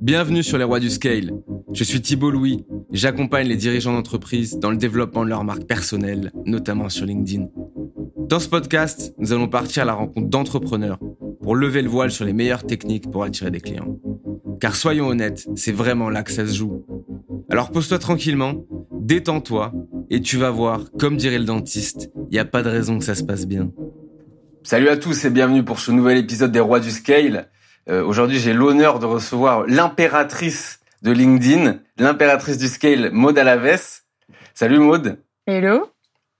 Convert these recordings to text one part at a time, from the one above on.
Bienvenue sur les rois du scale. Je suis Thibault Louis j'accompagne les dirigeants d'entreprise dans le développement de leur marque personnelle, notamment sur LinkedIn. Dans ce podcast, nous allons partir à la rencontre d'entrepreneurs pour lever le voile sur les meilleures techniques pour attirer des clients. Car soyons honnêtes, c'est vraiment là que ça se joue. Alors pose-toi tranquillement, détends-toi et tu vas voir, comme dirait le dentiste, il n'y a pas de raison que ça se passe bien. Salut à tous et bienvenue pour ce nouvel épisode des rois du scale. Euh, Aujourd'hui, j'ai l'honneur de recevoir l'impératrice de LinkedIn, l'impératrice du scale, Maud Alaves. Salut Maud. Hello.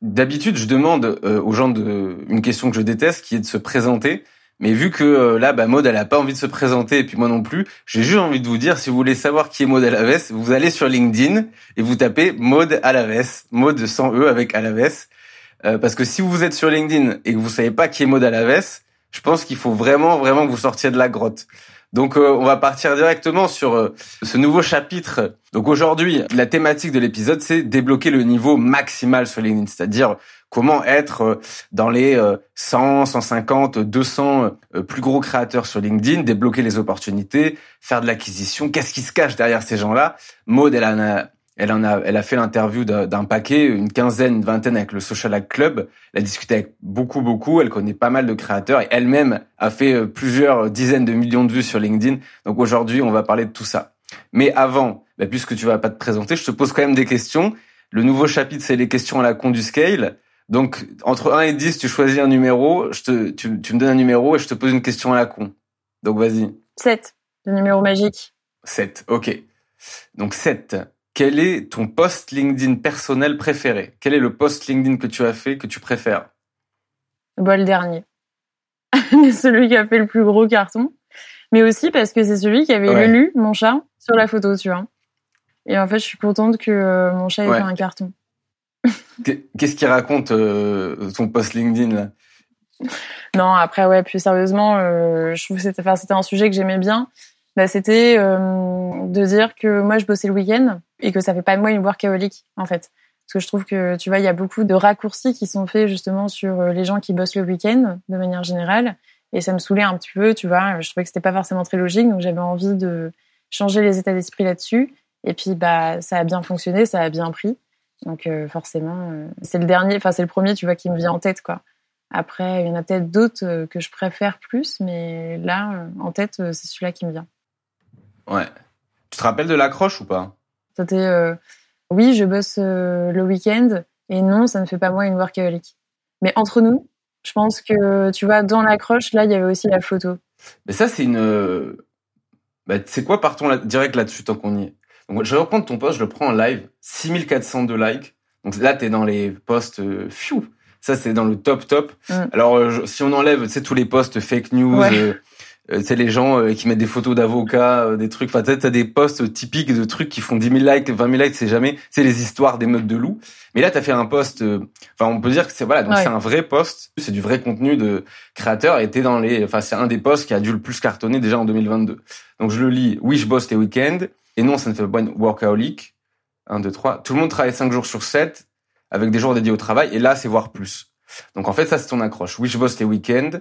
D'habitude, je demande euh, aux gens de, une question que je déteste, qui est de se présenter. Mais vu que euh, là, bah, Maud, elle a pas envie de se présenter, et puis moi non plus, j'ai juste envie de vous dire, si vous voulez savoir qui est Maud Alaves, vous allez sur LinkedIn et vous tapez Maud Alaves, Maud sans E avec Alaves. Euh, parce que si vous êtes sur LinkedIn et que vous savez pas qui est Maud Alaves, je pense qu'il faut vraiment, vraiment que vous sortiez de la grotte. Donc, euh, on va partir directement sur euh, ce nouveau chapitre. Donc, aujourd'hui, la thématique de l'épisode, c'est débloquer le niveau maximal sur LinkedIn, c'est-à-dire comment être euh, dans les 100, 150, 200 plus gros créateurs sur LinkedIn, débloquer les opportunités, faire de l'acquisition. Qu'est-ce qui se cache derrière ces gens-là? Maud, elle a elle en a, elle a fait l'interview d'un paquet, une quinzaine, une vingtaine avec le Social Hack Club. Elle a discuté avec beaucoup, beaucoup. Elle connaît pas mal de créateurs et elle-même a fait euh, plusieurs dizaines de millions de vues sur LinkedIn. Donc aujourd'hui, on va parler de tout ça. Mais avant, bah, puisque tu vas pas te présenter, je te pose quand même des questions. Le nouveau chapitre, c'est les questions à la con du scale. Donc, entre 1 et 10, tu choisis un numéro, je te, tu, tu me donnes un numéro et je te pose une question à la con. Donc, vas-y. 7. Le numéro magique. 7, ok. Donc, 7 quel est ton post LinkedIn personnel préféré? Quel est le post LinkedIn que tu as fait que tu préfères? Bah, Le dernier. celui qui a fait le plus gros carton. Mais aussi parce que c'est celui qui avait lu mon chat sur la photo, tu vois. Et en fait, je suis contente que euh, mon chat ait fait un carton. Qu'est-ce qui raconte euh, ton post LinkedIn là? Non, après, ouais, plus sérieusement, euh, je trouve que c'était, c'était un sujet que j'aimais bien. Bah, c'était de dire que moi, je bossais le week-end et que ça fait pas de moi une workaholic en fait. Parce que je trouve que tu vois, il y a beaucoup de raccourcis qui sont faits justement sur euh, les gens qui bossent le week-end de manière générale. Et ça me saoulait un petit peu, tu vois. Je trouvais que c'était pas forcément très logique, donc j'avais envie de changer les états d'esprit là-dessus. Et puis bah ça a bien fonctionné, ça a bien pris. Donc euh, forcément, euh, c'est le dernier, enfin c'est le premier, tu vois, qui me vient en tête quoi. Après, il y en a peut-être d'autres que je préfère plus, mais là, en tête, c'est celui-là qui me vient. Ouais. Tu te rappelles de l'accroche ou pas? C'était euh, oui, je bosse euh, le week-end et non, ça ne fait pas moi une workaholic. Mais entre nous, je pense que tu vois, dans l'accroche, là, il y avait aussi la photo. Mais ça, c'est une. Euh, bah, c'est quoi, partons là, direct là-dessus tant qu'on y est? Donc, je vais reprendre ton post, je le prends en live, 6402 likes. Donc là, t'es dans les posts, euh, Ça, c'est dans le top top. Mm. Alors, si on enlève, tu sais, tous les posts fake news, euh, les gens euh, qui mettent des photos d'avocats, euh, des trucs. Enfin, tu as des posts typiques de trucs qui font 10 000 likes, 20 000 likes, c'est jamais. C'est les histoires des meutes de loups. Mais là, tu as fait un post. Enfin, on peut dire que c'est voilà, donc c'est un vrai post. C'est du vrai contenu de créateur. Et t'es dans les. Enfin, c'est un des posts qui a dû le plus cartonner déjà en 2022. Donc je le lis. Oui, je bosse les week-ends. Et non, ça ne fait pas une workaholic. 1, 2, 3. Tout le monde travaille 5 jours sur 7 avec des jours dédiés au travail. Et là, c'est voir plus. Donc en fait, ça, c'est ton accroche. Oui, je bosse les week-ends.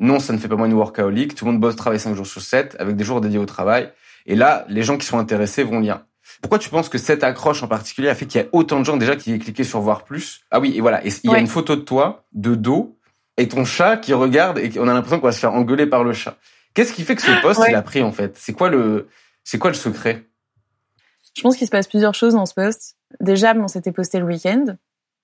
Non, ça ne fait pas moi une workaholic. Tout le monde bosse, travaille 5 jours sur 7 avec des jours dédiés au travail. Et là, les gens qui sont intéressés vont lire. Pourquoi tu penses que cette accroche en particulier a fait qu'il y a autant de gens déjà qui aient cliqué sur voir plus? Ah oui, et voilà. Et il y a une photo de toi, de dos, et ton chat qui regarde et on a l'impression qu'on va se faire engueuler par le chat. Qu'est-ce qui fait que ce poste il a pris en fait? C'est quoi le c'est quoi le secret? Je pense qu'il se passe plusieurs choses dans ce poste. Déjà, bon, c'était posté le week-end.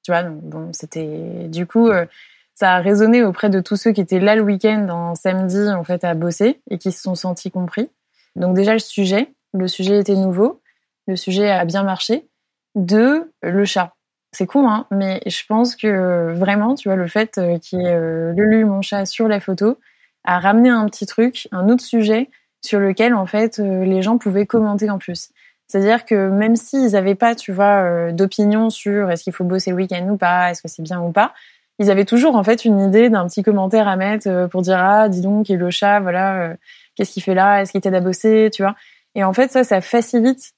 Tu vois, donc, bon, c'était du coup. Euh, ça a résonné auprès de tous ceux qui étaient là le week-end en samedi en fait à bosser et qui se sont sentis compris. Donc déjà le sujet, le sujet était nouveau, le sujet a bien marché. Deux, le chat. C'est con, hein, mais je pense que vraiment, tu vois, le fait euh, qu'il y ait euh, Lulu, mon chat, sur la photo, a ramené un petit truc, un autre sujet sur lequel en fait euh, les gens pouvaient commenter en plus. C'est-à-dire que même s'ils n'avaient pas, tu vois, d'opinion sur est-ce qu'il faut bosser le week-end ou pas, est-ce que c'est bien ou pas, ils avaient toujours en fait une idée d'un petit commentaire à mettre euh, pour dire ah dis donc et le chat voilà euh, qu'est-ce qu'il fait là? Est-ce qu'il t'aide à bosser? Tu vois? Et en fait ça ça facilite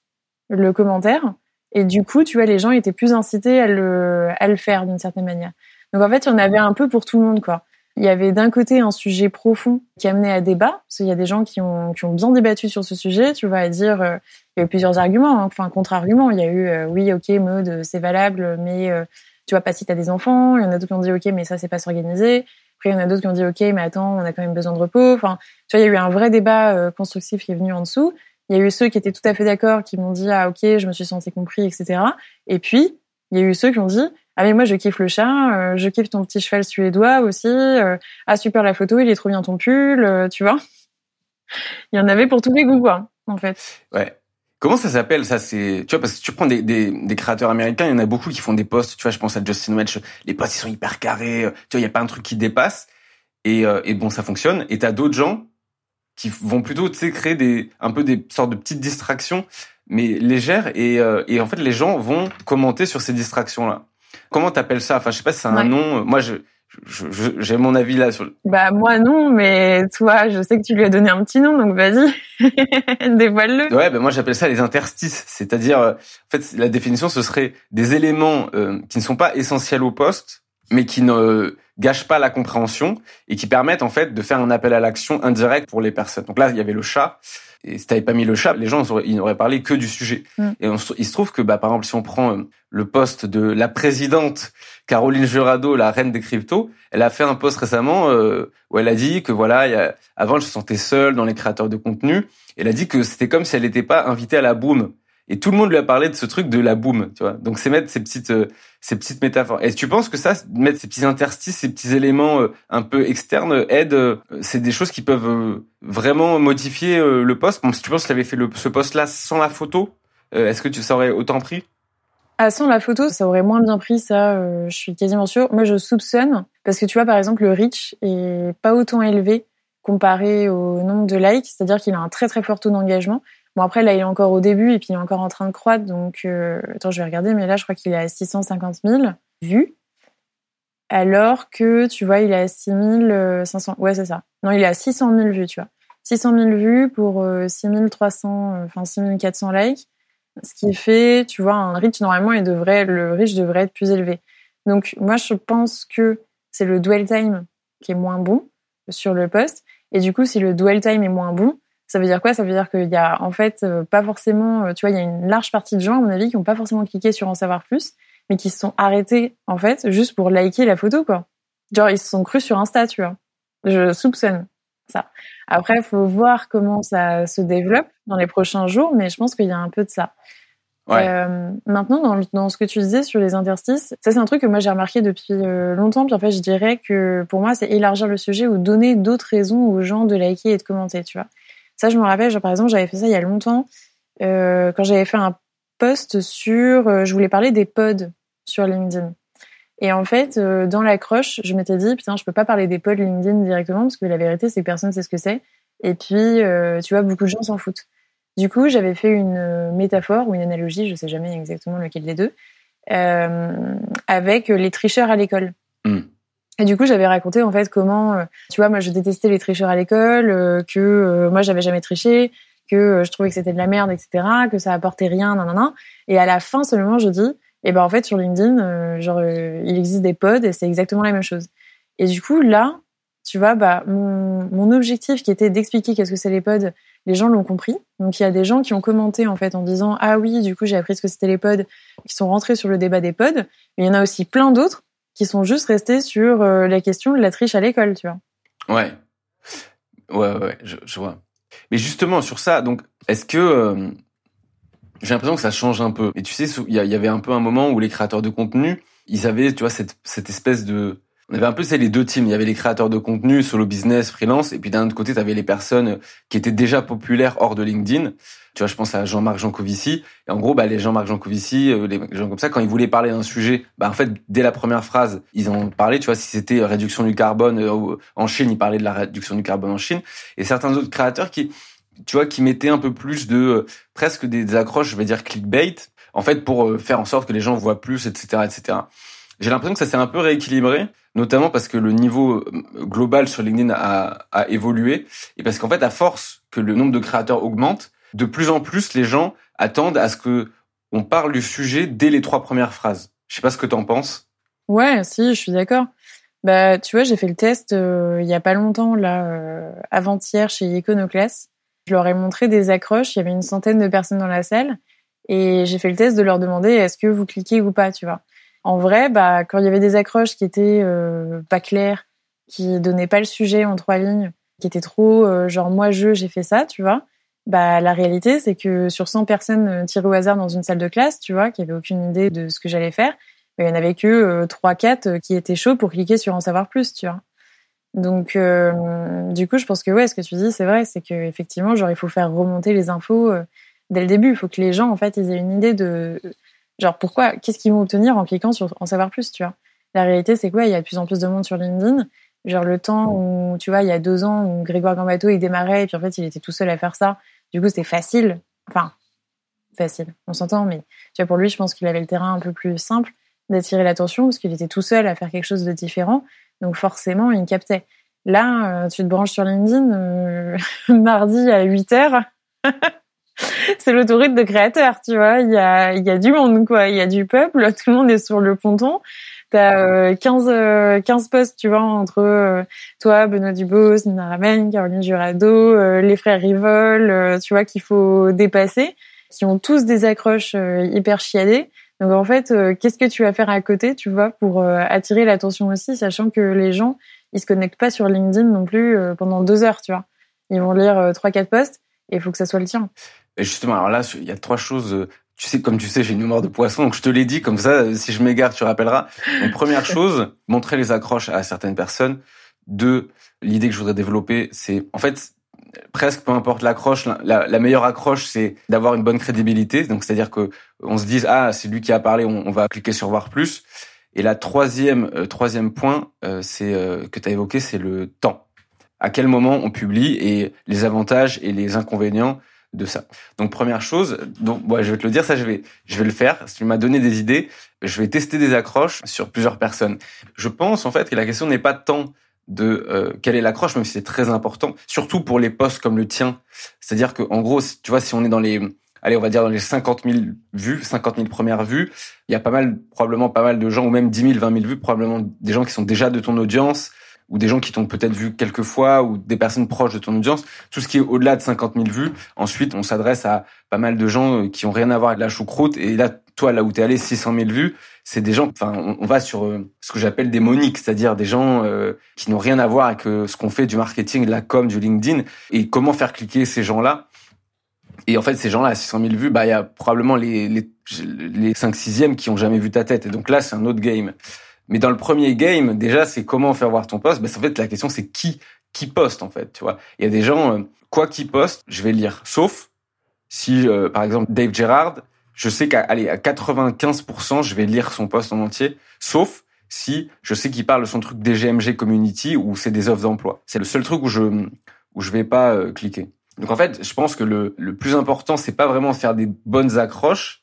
le commentaire. Et du coup tu vois les gens étaient plus incités à le à le faire d'une certaine manière. Donc en fait il y en avait un peu pour tout le monde quoi. Il y avait d'un côté un sujet profond qui amenait à débat, parce qu'il y a des gens qui ont, qui ont bien débattu sur ce sujet, tu vois, à dire, euh, il y a eu plusieurs arguments, hein, enfin contre-arguments. Il y a eu, euh, oui, ok, mode, c'est valable, mais euh, tu vois pas si t'as des enfants. Il y en a d'autres qui ont dit, ok, mais ça c'est pas s'organiser. Après, il y en a d'autres qui ont dit, ok, mais attends, on a quand même besoin de repos. Enfin, tu vois, il y a eu un vrai débat constructif qui est venu en dessous. Il y a eu ceux qui étaient tout à fait d'accord, qui m'ont dit, ah ok, je me suis senti compris, etc. Et puis, il y a eu ceux qui ont dit, ah mais moi je kiffe le chat, euh, je kiffe ton petit cheval suédois aussi. Euh, ah super la photo, il est trop bien ton pull, euh, tu vois. Il y en avait pour tous les goûts quoi, en fait. Ouais. Comment ça s'appelle ça C'est tu vois parce que tu prends des, des, des, créateurs américains, il y en a beaucoup qui font des posts. Tu vois, je pense à Justin Welch, les posts ils sont hyper carrés. Tu vois, il y a pas un truc qui dépasse et, et bon ça fonctionne. Et t'as d'autres gens qui vont plutôt tu sais créer des un peu des sortes de petites distractions mais légères et, et en fait les gens vont commenter sur ces distractions là. Comment t'appelles ça? Enfin, je sais pas si c'est un nom. Moi, je j'ai mon avis là sur. Bah moi non, mais toi, je sais que tu lui as donné un petit nom, donc vas-y, dévoile-le. Ouais, ben moi j'appelle ça les interstices, c'est-à-dire, euh, en fait, la définition ce serait des éléments euh, qui ne sont pas essentiels au poste, mais qui ne gâchent pas la compréhension et qui permettent en fait de faire un appel à l'action indirect pour les personnes. Donc là, il y avait le chat. Et si t'avais pas mis le chat, les gens ils n'auraient parlé que du sujet. Mm. Et il se trouve que, bah, par exemple, si on prend euh, le poste de la présidente Caroline Jurado, la reine des cryptos, elle a fait un post récemment euh, où elle a dit que voilà, y a, avant elle se sentait seule dans les créateurs de contenu. Elle a dit que c'était comme si elle n'était pas invitée à la boom. Et tout le monde lui a parlé de ce truc de la boom, tu vois. Donc c'est mettre ces petites euh, ces petites métaphores. Est-ce que tu penses que ça, mettre ces petits interstices, ces petits éléments euh, un peu externes, aide euh, C'est des choses qui peuvent vraiment modifier le poste? Bon, si tu penses qu'il avait fait ce poste-là sans la photo, est-ce que tu ça aurait autant pris? Ah, sans la photo, ça aurait moins bien pris, ça, je suis quasiment sûre. Moi, je soupçonne, parce que tu vois, par exemple, le reach est pas autant élevé comparé au nombre de likes, c'est-à-dire qu'il a un très très fort taux d'engagement. Bon, après, là, il est encore au début et puis il est encore en train de croître. Donc, euh... attends, je vais regarder, mais là, je crois qu'il est à 650 000 vues. Alors que, tu vois, il est à 6500. Ouais, c'est ça. Non, il est à 600 000 vues, tu vois. 600 000 vues pour 6300, euh, enfin 6400 likes. Ce qui fait, tu vois, un reach, normalement, il devrait, le reach devrait être plus élevé. Donc, moi, je pense que c'est le dwell time qui est moins bon sur le post. Et du coup, si le dwell time est moins bon, ça veut dire quoi? Ça veut dire qu'il y a en fait euh, pas forcément, euh, tu vois, il y a une large partie de gens, à mon avis, qui n'ont pas forcément cliqué sur en savoir plus, mais qui se sont arrêtés en fait juste pour liker la photo, quoi. Genre ils se sont crus sur Insta, tu vois. Je soupçonne ça. Après, il faut voir comment ça se développe dans les prochains jours, mais je pense qu'il y a un peu de ça. Ouais. Euh, maintenant, dans, dans, ce que tu disais sur les interstices, ça c'est un truc que moi j'ai remarqué depuis longtemps. Puis en fait, je dirais que pour moi, c'est élargir le sujet ou donner d'autres raisons aux gens de liker et de commenter, tu vois. Ça, je me rappelle, par exemple, j'avais fait ça il y a longtemps, euh, quand j'avais fait un post sur, euh, je voulais parler des pods sur LinkedIn. Et en fait, euh, dans l'accroche, je m'étais dit, putain, je peux pas parler des pods LinkedIn directement, parce que la vérité, c'est que personne sait ce que c'est. Et puis, euh, tu vois, beaucoup de gens s'en foutent. Du coup, j'avais fait une métaphore ou une analogie, je sais jamais exactement lequel des deux, avec les tricheurs à l'école. Mm. Et du coup, j'avais raconté en fait comment, euh, tu vois, moi je détestais les tricheurs à l'école, euh, que euh, moi j'avais jamais triché, que je trouvais que c'était de la merde, etc., que ça apportait rien, nan, nan, nan. Et à la fin seulement, je dis, et eh ben en fait sur LinkedIn, genre il existe des pods et c'est exactement la même chose. Et du coup là, tu vois, bah mon, mon objectif qui était d'expliquer qu'est-ce que c'est les pods, les gens l'ont compris. Donc il y a des gens qui ont commenté en fait en disant ah oui, du coup j'ai appris ce que c'était les pods, qui sont rentrés sur le débat des pods. Mais il y en a aussi plein d'autres qui sont juste restés sur euh, la question de la triche à l'école, tu vois. Ouais. Ouais, ouais, je, vois. Mais justement, sur ça, donc, est-ce que... Euh, j'ai l'impression que ça change un peu. Et tu sais, il y, avait un peu un moment où les créateurs de contenu, ils avaient, tu vois, cette espèce de on avait un peu c'est les deux teams. Il y avait les créateurs de contenu, solo business, freelance, et puis d'un autre côté, tu avais les personnes qui étaient déjà populaires hors de LinkedIn. Tu vois, je pense à Jean-Marc Jancovici. Et en gros, bah, les Jean-Marc Jancovici, euh, les gens comme ça, quand ils voulaient parler d'un sujet, bah, en fait, dès la première phrase, ils en parlaient. Tu vois, si c'était réduction du carbone euh, en Chine, ils parlaient de la réduction du carbone en Chine. Et certains autres créateurs qui, tu vois, qui mettaient un peu plus de, euh, presque des accroches, je vais dire clickbait, en fait, pour faire en sorte que les gens voient plus, etc., etc. J'ai l'impression que ça s'est un peu rééquilibré, notamment parce que le niveau euh, global sur LinkedIn a, évolué et parce qu'en fait, à force que le nombre de créateurs augmente, de plus en plus les gens attendent à ce que on parle du sujet dès les trois premières phrases. Je sais pas ce que tu en penses. Ouais, si, je suis d'accord. Bah, tu vois, j'ai fait le test il y a pas longtemps, là, avant-hier, chez Iconoclast. Je leur ai montré des accroches. Il y avait une centaine de personnes dans la salle. Et j'ai fait le test de leur demander est-ce que vous cliquez ou pas, tu vois. En vrai, bah, quand il y avait des accroches qui étaient euh, pas claires, qui donnaient pas le sujet en trois lignes, qui étaient trop euh, genre moi je j'ai fait ça, tu vois. Bah la réalité c'est que sur 100 personnes euh, tirées au hasard dans une salle de classe, tu vois, qui avaient aucune idée de ce que j'allais faire, bah, il y en avait que trois quatre qui étaient chauds pour cliquer sur en savoir plus, tu vois. Donc, euh, du coup, je pense que ouais, ce que tu dis, c'est vrai, c'est que effectivement, genre, il faut faire remonter les infos euh, dès le début. Il faut que les gens, en fait, ils aient une idée de, genre, pourquoi, qu'est-ce qu'ils vont obtenir en cliquant sur en savoir plus, tu vois? La réalité, c'est quoi Il y a de plus en plus de monde sur LinkedIn. Genre le temps où, tu vois, il y a deux ans où Grégoire Gambato il démarrait et puis en fait il était tout seul à faire ça. Du coup, c'était facile. Enfin, facile. On s'entend, mais tu vois, pour lui, je pense qu'il avait le terrain un peu plus simple d'attirer l'attention parce qu'il était tout seul à faire quelque chose de différent. Donc forcément, il captait. Là, euh, tu te branches sur LinkedIn euh, mardi à 8 heures. c'est l'autoroute de créateurs, tu vois. Il y a, y a du monde, quoi. Il y a du peuple. Tout le monde est sur le ponton. T'as euh, 15, 15 postes, tu vois, entre toi, Benoît Dubos, Nina Ramen, Caroline Jurado, les frères Rivol, tu vois, qu'il faut dépasser, qui ont tous des accroches hyper chiadées. Donc en fait, euh, qu'est-ce que tu vas faire à côté, tu vois, pour euh, attirer l'attention aussi, sachant que les gens, ils se connectent pas sur LinkedIn non plus euh, pendant deux heures, tu vois. Ils vont lire trois quatre posts et il faut que ça soit le tien. Et justement, alors là, il y a trois choses. Tu sais, comme tu sais, j'ai une mémoire de poisson, donc je te l'ai dit comme ça. Si je m'égare, tu rappelleras. Donc première chose, montrer les accroches à certaines personnes. Deux, l'idée que je voudrais développer, c'est en fait presque peu importe l'accroche, la, la, meilleure accroche, c'est d'avoir une bonne crédibilité. Donc, c'est-à-dire que on se dise ah c'est lui qui a parlé, on, va cliquer sur voir plus. Et la troisième euh, troisième point, euh, c'est euh, que tu as évoqué, c'est le temps. À quel moment on publie et les avantages et les inconvénients de ça. Donc première chose, donc ouais, je vais te le dire, ça je vais je vais le faire. Si tu m'as donné des idées, je vais tester des accroches sur plusieurs personnes. Je pense en fait que la question n'est pas tant de euh, quelle est l'accroche, même si c'est très important, surtout pour les postes comme le tien. C'est-à-dire que en gros, tu vois, si on est dans les, allez, on va dire dans les 50 000 vues, 50 000 premières vues, il y a pas mal, probablement pas mal de gens, ou même 10 000, 20 000 vues, probablement des gens qui sont déjà de ton audience, ou des gens qui t'ont peut-être vu quelques fois, ou des personnes proches de ton audience. Tout ce qui est au-delà de 50 000 vues. Ensuite, on s'adresse à pas mal de gens euh, qui ont rien à voir avec la choucroute. Et là, toi, là où t'es allé, 600 000 vues, c'est des gens, enfin, on, va sur euh, ce que j'appelle des moniques, c'est-à-dire des gens euh, qui n'ont rien à voir avec ce qu'on fait du marketing, de la com, du LinkedIn, et comment faire cliquer ces gens-là. Et en fait, ces gens-là, à 600 000 vues, bah, il y a probablement les, les, les 5 6 qui ont jamais vu ta tête. Et donc là, c'est un autre game. Mais dans le premier game, déjà, c'est comment faire voir ton poste. Bah, en fait, la question, c'est qui, qui poste, en fait, tu vois. Il y a des gens, euh, quoi qu'ils postent, je vais lire. Sauf si, euh, par exemple, Dave Gerard, je sais qu'à à 95%, je vais lire son poste en entier. Sauf si je sais qu'il parle de son truc DGMG Community ou c'est des offres d'emploi. C'est le seul truc où je, où je vais pas euh, cliquer. Donc en fait, je pense que le, le plus important, c'est pas vraiment faire des bonnes accroches.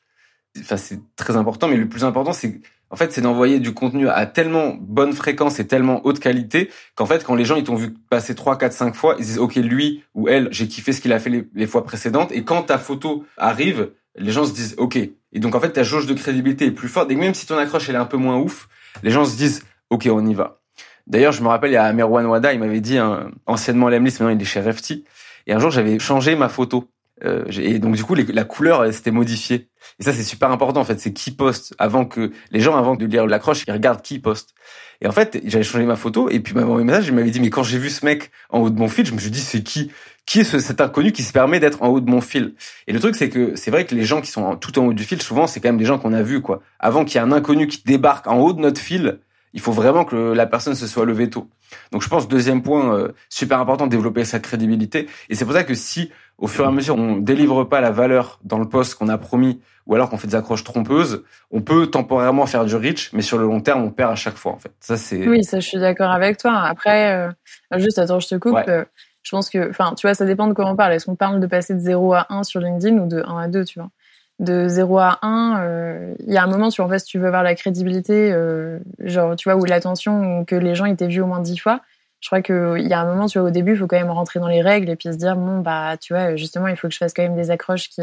Enfin, c'est très important, mais le plus important, c'est en fait, c'est d'envoyer du contenu à tellement bonne fréquence et tellement haute qualité qu'en fait, quand les gens ils t'ont vu passer 3, 4, 5 fois, ils disent OK, lui ou elle, j'ai kiffé ce qu'il a fait les, fois précédentes. Et quand ta photo arrive, les gens se disent OK. Et donc en fait, ta jauge de crédibilité est plus forte. Et même si ton accroche elle est un peu moins ouf, les gens se disent OK, on y va. D'ailleurs, je me rappelle, il y a Merwan Wada, il m'avait dit, hein, anciennement Lemlis, maintenant il est chez Refty. Et un jour, j'avais changé ma photo. Euh, et donc du coup, la couleur s'était modifiée. Et ça, c'est super important en fait. C'est qui poste avant que les gens, avant de lire l'accroche, ils regardent qui poste. Et en fait, j'avais changé ma photo et puis m'a envoyé un message. Il m'avait dit mais quand j'ai vu ce mec en haut de mon fil, je me suis dit c'est qui? Qui est ce, cet inconnu qui se permet d'être en haut de mon fil? Et le truc c'est que c'est vrai que les gens qui sont tout en haut du fil, souvent c'est quand même des gens qu'on a vus quoi. Avant qu'il y ait un inconnu qui débarque en haut de notre fil, il faut vraiment que la personne se soit levée tôt. Donc je pense deuxième point euh, super important, développer sa crédibilité. Et c'est pour ça que si au fur et à mesure on délivre pas la valeur dans le poste qu'on a promis, ou alors qu'on fait des accroches trompeuses, on peut temporairement faire du reach, mais sur le long terme on perd à chaque fois en fait. Ça c'est. Oui, ça je suis d'accord avec toi. Après, euh, juste attends, je te coupe. Euh, je pense que, enfin, tu vois, ça dépend de comment on parle. Est-ce qu'on parle de passer de 0 à 1 sur LinkedIn ou de 1 à 2, tu vois? De 0 à 1, euh, il y a un moment, tu, en fait, si tu veux avoir la crédibilité, euh, genre, tu vois, ou l'attention, que les gens étaient t'aient vu au moins 10 fois, je crois qu'il y a un moment, tu vois, au début, il faut quand même rentrer dans les règles et puis se dire, bon, bah, tu vois, justement, il faut que je fasse quand même des accroches qui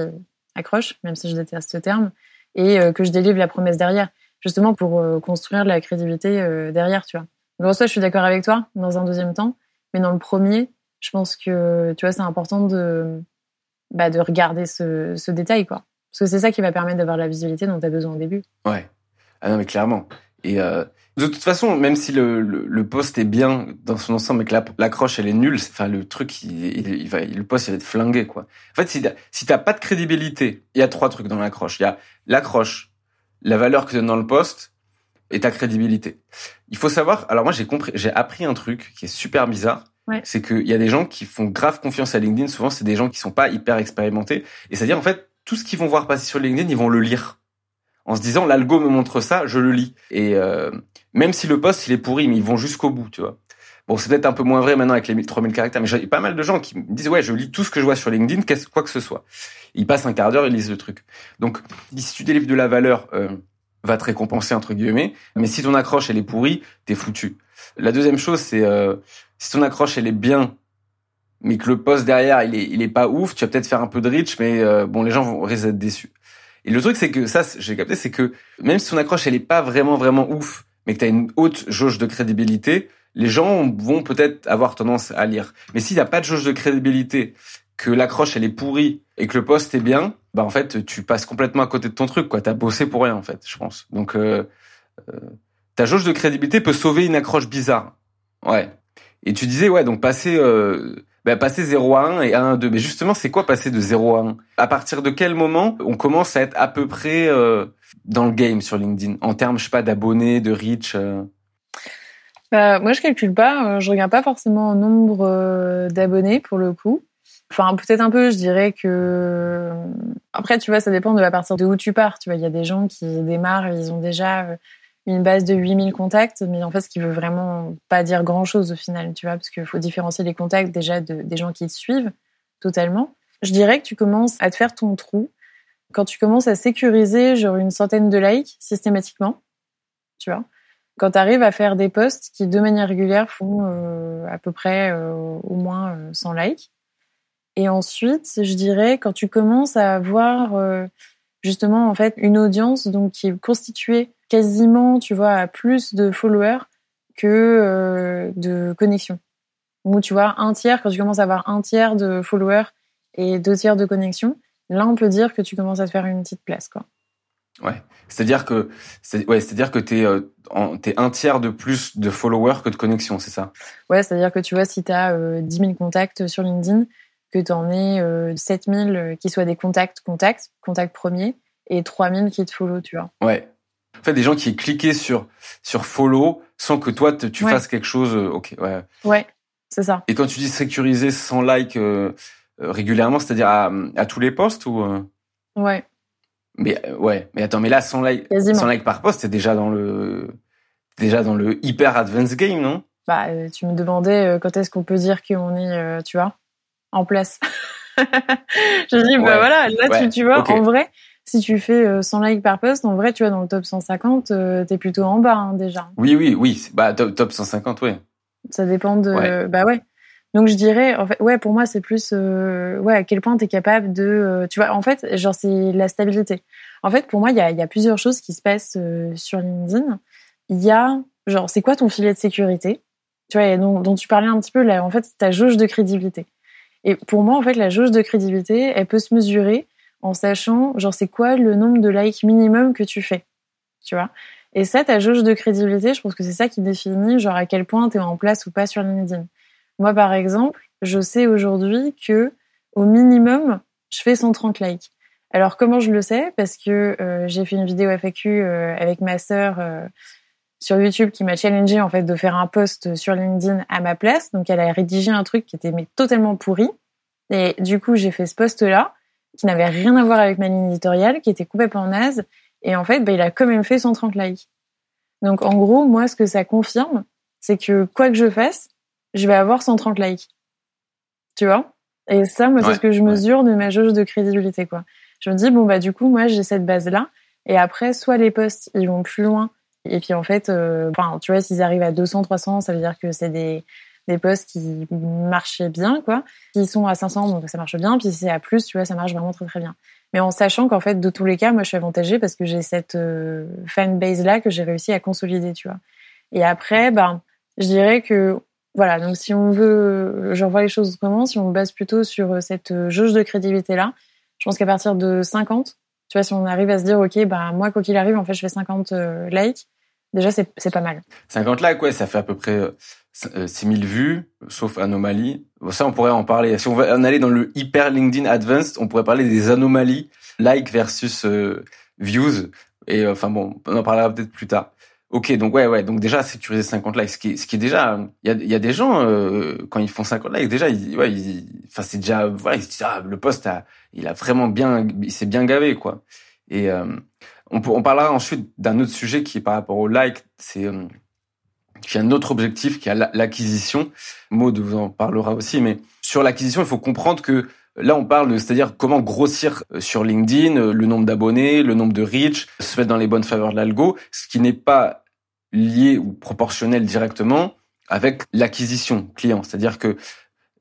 accrochent, même si je déteste ce terme, et euh, que je délivre la promesse derrière, justement pour construire la crédibilité derrière, tu vois. Donc ça, je suis d'accord avec toi dans un deuxième temps, mais dans le premier, je pense que tu vois, c'est important de bah, de regarder ce, ce détail quoi, parce que c'est ça qui va permettre d'avoir la visibilité dont tu as besoin au début. Ouais. Ah non mais clairement. Et euh, de toute façon, même si le, le, le, poste est bien dans son ensemble, mais que l'accroche elle est nulle, enfin le truc, il, il, va, le poste il va être flingué quoi. En fait, si si t'as pas de crédibilité, il y a trois trucs dans l'accroche. Il y a l'accroche, la valeur que tu donnes dans le poste et ta crédibilité. Il faut savoir. Alors moi j'ai compris, j'ai appris un truc qui est super bizarre. Ouais. C'est qu'il y a des gens qui font grave confiance à LinkedIn. Souvent, c'est des gens qui sont pas hyper expérimentés. Et c'est-à-dire, en fait, tout ce qu'ils vont voir passer sur LinkedIn, ils vont le lire en se disant l'algo me montre ça, je le lis. Et euh, même si le poste il est pourri, mais ils vont jusqu'au bout, tu vois. Bon, c'est peut-être un peu moins vrai maintenant avec les 3000 caractères, mais j'ai pas mal de gens qui me disent ouais, je lis tout ce que je vois sur LinkedIn, quoi que ce soit. Ils passent un quart d'heure, ils lisent le truc. Donc, si tu délivres de la valeur, euh, va te récompenser entre guillemets. Mais si ton accroche elle est pourrie, t'es foutu. La deuxième chose, c'est euh, si ton accroche elle est bien, mais que le poste derrière il est il est pas ouf, tu vas peut-être faire un peu de reach, mais euh, bon, les gens vont risquer d'être déçus. Et le truc, c'est que ça, j'ai capté, c'est que même si ton accroche, elle est pas vraiment, vraiment ouf, mais que tu as une haute jauge de crédibilité, les gens vont peut-être avoir tendance à lire. Mais s'il n'y a pas de jauge de crédibilité, que l'accroche, elle est pourrie et que le poste est bien, bah en fait, tu passes complètement à côté de ton truc, quoi. T'as bossé pour rien, en fait, je pense. Donc, euh, euh, ta jauge de crédibilité peut sauver une accroche bizarre. Ouais. Et tu disais, ouais, donc passer... Euh, bah, passer 0 à 1 et 1 à 2. Mais justement, c'est quoi passer de 0 à 1 À partir de quel moment on commence à être à peu près euh, dans le game sur LinkedIn? En termes, je sais pas, d'abonnés, de reach euh? bah, Moi, je calcule pas. Euh, je regarde pas forcément le nombre d'abonnés pour le coup. Enfin, peut-être un peu, je dirais que... Après, tu vois, ça dépend de la partir de où tu pars. Tu vois, il y a des gens qui démarrent, ils ont déjà une base de 8000 contacts, mais en fait, ce qui veut vraiment pas dire grand chose au final, tu vois, parce qu'il faut différencier les contacts déjà de, des gens qui te suivent totalement. Je dirais que tu commences à te faire ton trou quand tu commences à sécuriser genre une centaine de likes systématiquement, tu vois. Quand tu arrives à faire des posts qui de manière régulière font euh, à peu près euh, au moins 100 euh, likes. Et ensuite, je dirais quand tu commences à avoir justement en fait une audience donc qui est constituée quasiment, tu vois, à plus de followers que euh, de connexions. Ou tu vois, un tiers, quand tu commences à avoir un tiers de followers et deux tiers de connexions, là, on peut dire que tu commences à te faire une petite place, quoi. Ouais. C'est-à-dire que, c'est, ouais, c'est-à-dire que t'es, euh, t'es un tiers de plus de followers que de connexions, c'est ça? Ouais, c'est-à-dire que tu vois, si t'as euh, 10 000 contacts sur LinkedIn, que t'en aies euh, 7 000 euh, qui soient des contacts, contacts, contacts premiers, et 3 000 qui te follow, tu vois. Ouais. En fait, des gens qui aient cliqué sur sur follow sans que toi tu fasses quelque chose. Euh, ok, ouais. Ouais, c'est ça. Et quand tu dis sécuriser sans like euh, euh, régulièrement, c'est-à-dire à, à, tous les posts ou Ouais. Mais ouais, mais attends, mais là 100 like, 100 like par post, c'est déjà dans le déjà dans le hyper advanced game, non? Bah, tu me demandais quand est-ce qu'on peut dire qu'on est, tu vois, en place. Je dis bah voilà, là tu, tu vois, en vrai, si tu fais 100 euh, likes par post, en vrai, tu vois, dans le top 150, euh, t'es plutôt en bas hein, déjà. Oui, oui, oui. Bah top, top 150, oui. Ça dépend de. Bah ouais. Donc je dirais, en fait, ouais, pour moi, c'est plus, euh, ouais, à quel point t'es capable de, tu vois, en fait, genre c'est la stabilité. En fait, pour moi, il y a, y a plusieurs choses qui se passent sur LinkedIn. Il y a, genre, c'est quoi ton filet de sécurité? Tu vois, dont, dont tu parlais un petit peu là. En fait, c'est ta jauge de crédibilité. Et pour moi, en fait, la jauge de crédibilité, elle peut se mesurer en sachant, genre, c'est quoi le nombre de likes minimum que tu fais, tu vois? Et ça, ta jauge de crédibilité, je pense que c'est ça qui définit, genre, à quel point tu es en place ou pas sur LinkedIn. Moi, par exemple, je sais aujourd'hui que, au minimum, je fais 130 likes. Alors, comment je le sais? Parce que euh, j'ai fait une vidéo FAQ euh, avec ma sœur euh, sur YouTube qui m'a challengé en fait de faire un post sur LinkedIn à ma place. Donc, elle a rédigé un truc qui était mais totalement pourri. Et du coup, j'ai fait ce post-là qui n'avait rien à voir avec ma ligne éditoriale, qui était complètement naze. Et en fait, bah, il a quand même fait 130 likes. Donc en gros, moi, ce que ça confirme, c'est que quoi que je fasse, je vais avoir 130 likes. Tu vois? Et ça, moi, c'est ce que je mesure de ma jauge de crédibilité, quoi. Je me dis, bon, bah du coup, moi, j'ai cette base-là. Et après, soit les posts, ils vont plus loin. Et puis en fait, euh, tu vois, s'ils arrivent à 200, 300, ça veut dire que c'est des des posts qui marchaient bien, quoi. S'ils sont à 500, donc ça marche bien. Puis si c'est à plus, tu vois, ça marche vraiment très très bien. Mais en sachant qu'en fait, de tous les cas, moi, je suis avantagée parce que j'ai cette euh, fanbase là que j'ai réussi à consolider, tu vois. Et après, ben, Je dirais que voilà, donc si on veut, je revois les choses autrement, si on base plutôt sur cette jauge de crédibilité là, je pense qu'à partir de 50, tu vois, si on arrive à se dire, ok, bah moi quoi qu'il arrive, en fait, je fais 50 likes, déjà c'est pas mal. 50 likes, ouais, ça fait à peu près 6000 vues, sauf anomalie. Ça, on pourrait en parler. Si on va en aller dans le hyper LinkedIn Advanced, on pourrait parler des anomalies, like versus views. Et enfin bon, on en parlera peut-être plus tard. Ok, donc ouais, ouais, donc déjà sécuriser 50 likes, ce qui est, ce qui est déjà, il y a, y a des gens euh, quand ils font 50 likes, déjà, ils, ouais, enfin c'est déjà, voilà, ils se disent ah le poste a, il a vraiment bien, il s'est bien gavé quoi. Et euh, on, on parlera ensuite d'un autre sujet qui est par rapport au like, c'est euh, qui a un autre objectif qui est l'acquisition. Maud vous en parlera aussi, mais sur l'acquisition, il faut comprendre que Là, on parle de, c'est-à-dire comment grossir euh, sur LinkedIn, euh, le nombre d'abonnés, le nombre de reach, se mettre dans les bonnes faveurs de l'algo, ce qui n'est pas lié ou proportionnel directement avec l'acquisition client. C'est-à-dire que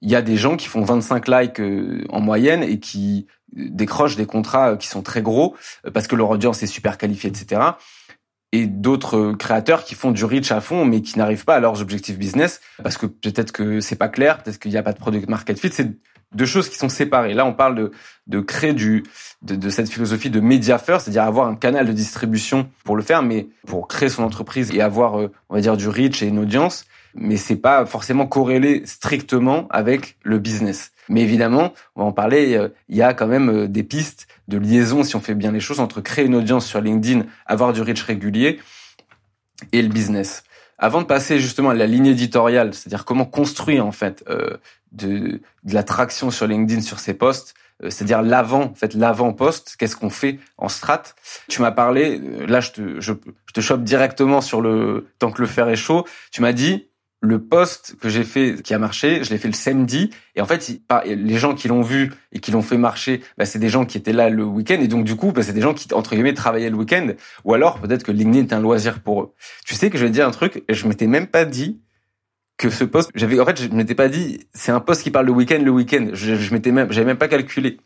il y a des gens qui font 25 likes en moyenne et qui décrochent des contrats qui sont très gros parce que leur audience est super qualifiée, etc. Et d'autres créateurs qui font du reach à fond mais qui n'arrivent pas à leurs objectifs business parce que peut-être que c'est pas clair, peut-être qu'il n'y a pas de product market fit. C'est deux choses qui sont séparées. Là, on parle de, de créer du, de, de cette philosophie de media first, c'est-à-dire avoir un canal de distribution pour le faire, mais pour créer son entreprise et avoir, euh, on va dire, du reach et une audience. Mais c'est pas forcément corrélé strictement avec le business. Mais évidemment, on va en parler. Euh, il y a quand même euh, des pistes de liaison si on fait bien les choses entre créer une audience sur LinkedIn, avoir du reach régulier et le business. Avant de passer justement à la ligne éditoriale, c'est-à-dire comment construire en fait euh, de, de la traction sur LinkedIn sur ces posts, euh, c'est-à-dire l'avant, en fait l'avant-post, qu'est-ce qu'on fait en strat? Tu m'as parlé, là je te, je, je te chope directement sur le tant que le fer est chaud. Tu m'as dit le post que j'ai fait qui a marché, je l'ai fait le samedi et en fait les gens qui l'ont vu et qui l'ont fait marcher, bah, c'est des gens qui étaient là le week-end et donc du coup bah, c'est des gens qui entre guillemets travaillaient le week-end ou alors peut-être que LinkedIn est un loisir pour eux. Tu sais que je vais te dire un truc je m'étais même pas dit que ce post j'avais en fait je m'étais pas dit c'est un post qui parle le week-end le week-end je, je m'étais même j'avais même pas calculé.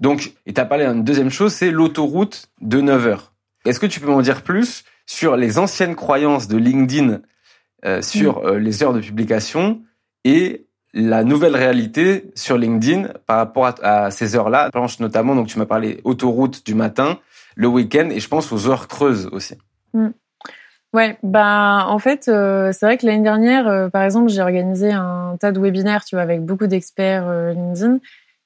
Donc et tu as parlé d'une deuxième chose c'est l'autoroute de 9 heures. Est-ce que tu peux m'en dire plus sur les anciennes croyances de LinkedIn euh, sur mm. euh, les heures de publication et la nouvelle réalité sur LinkedIn par rapport à, ces heures-là. notamment, donc tu m'as parlé autoroute du matin, le week-end et je pense aux heures creuses aussi. Mm. Ouais, bah en fait, euh, c'est vrai que l'année dernière, par exemple, j'ai organisé un tas de webinaires, tu vois, avec beaucoup d'experts LinkedIn.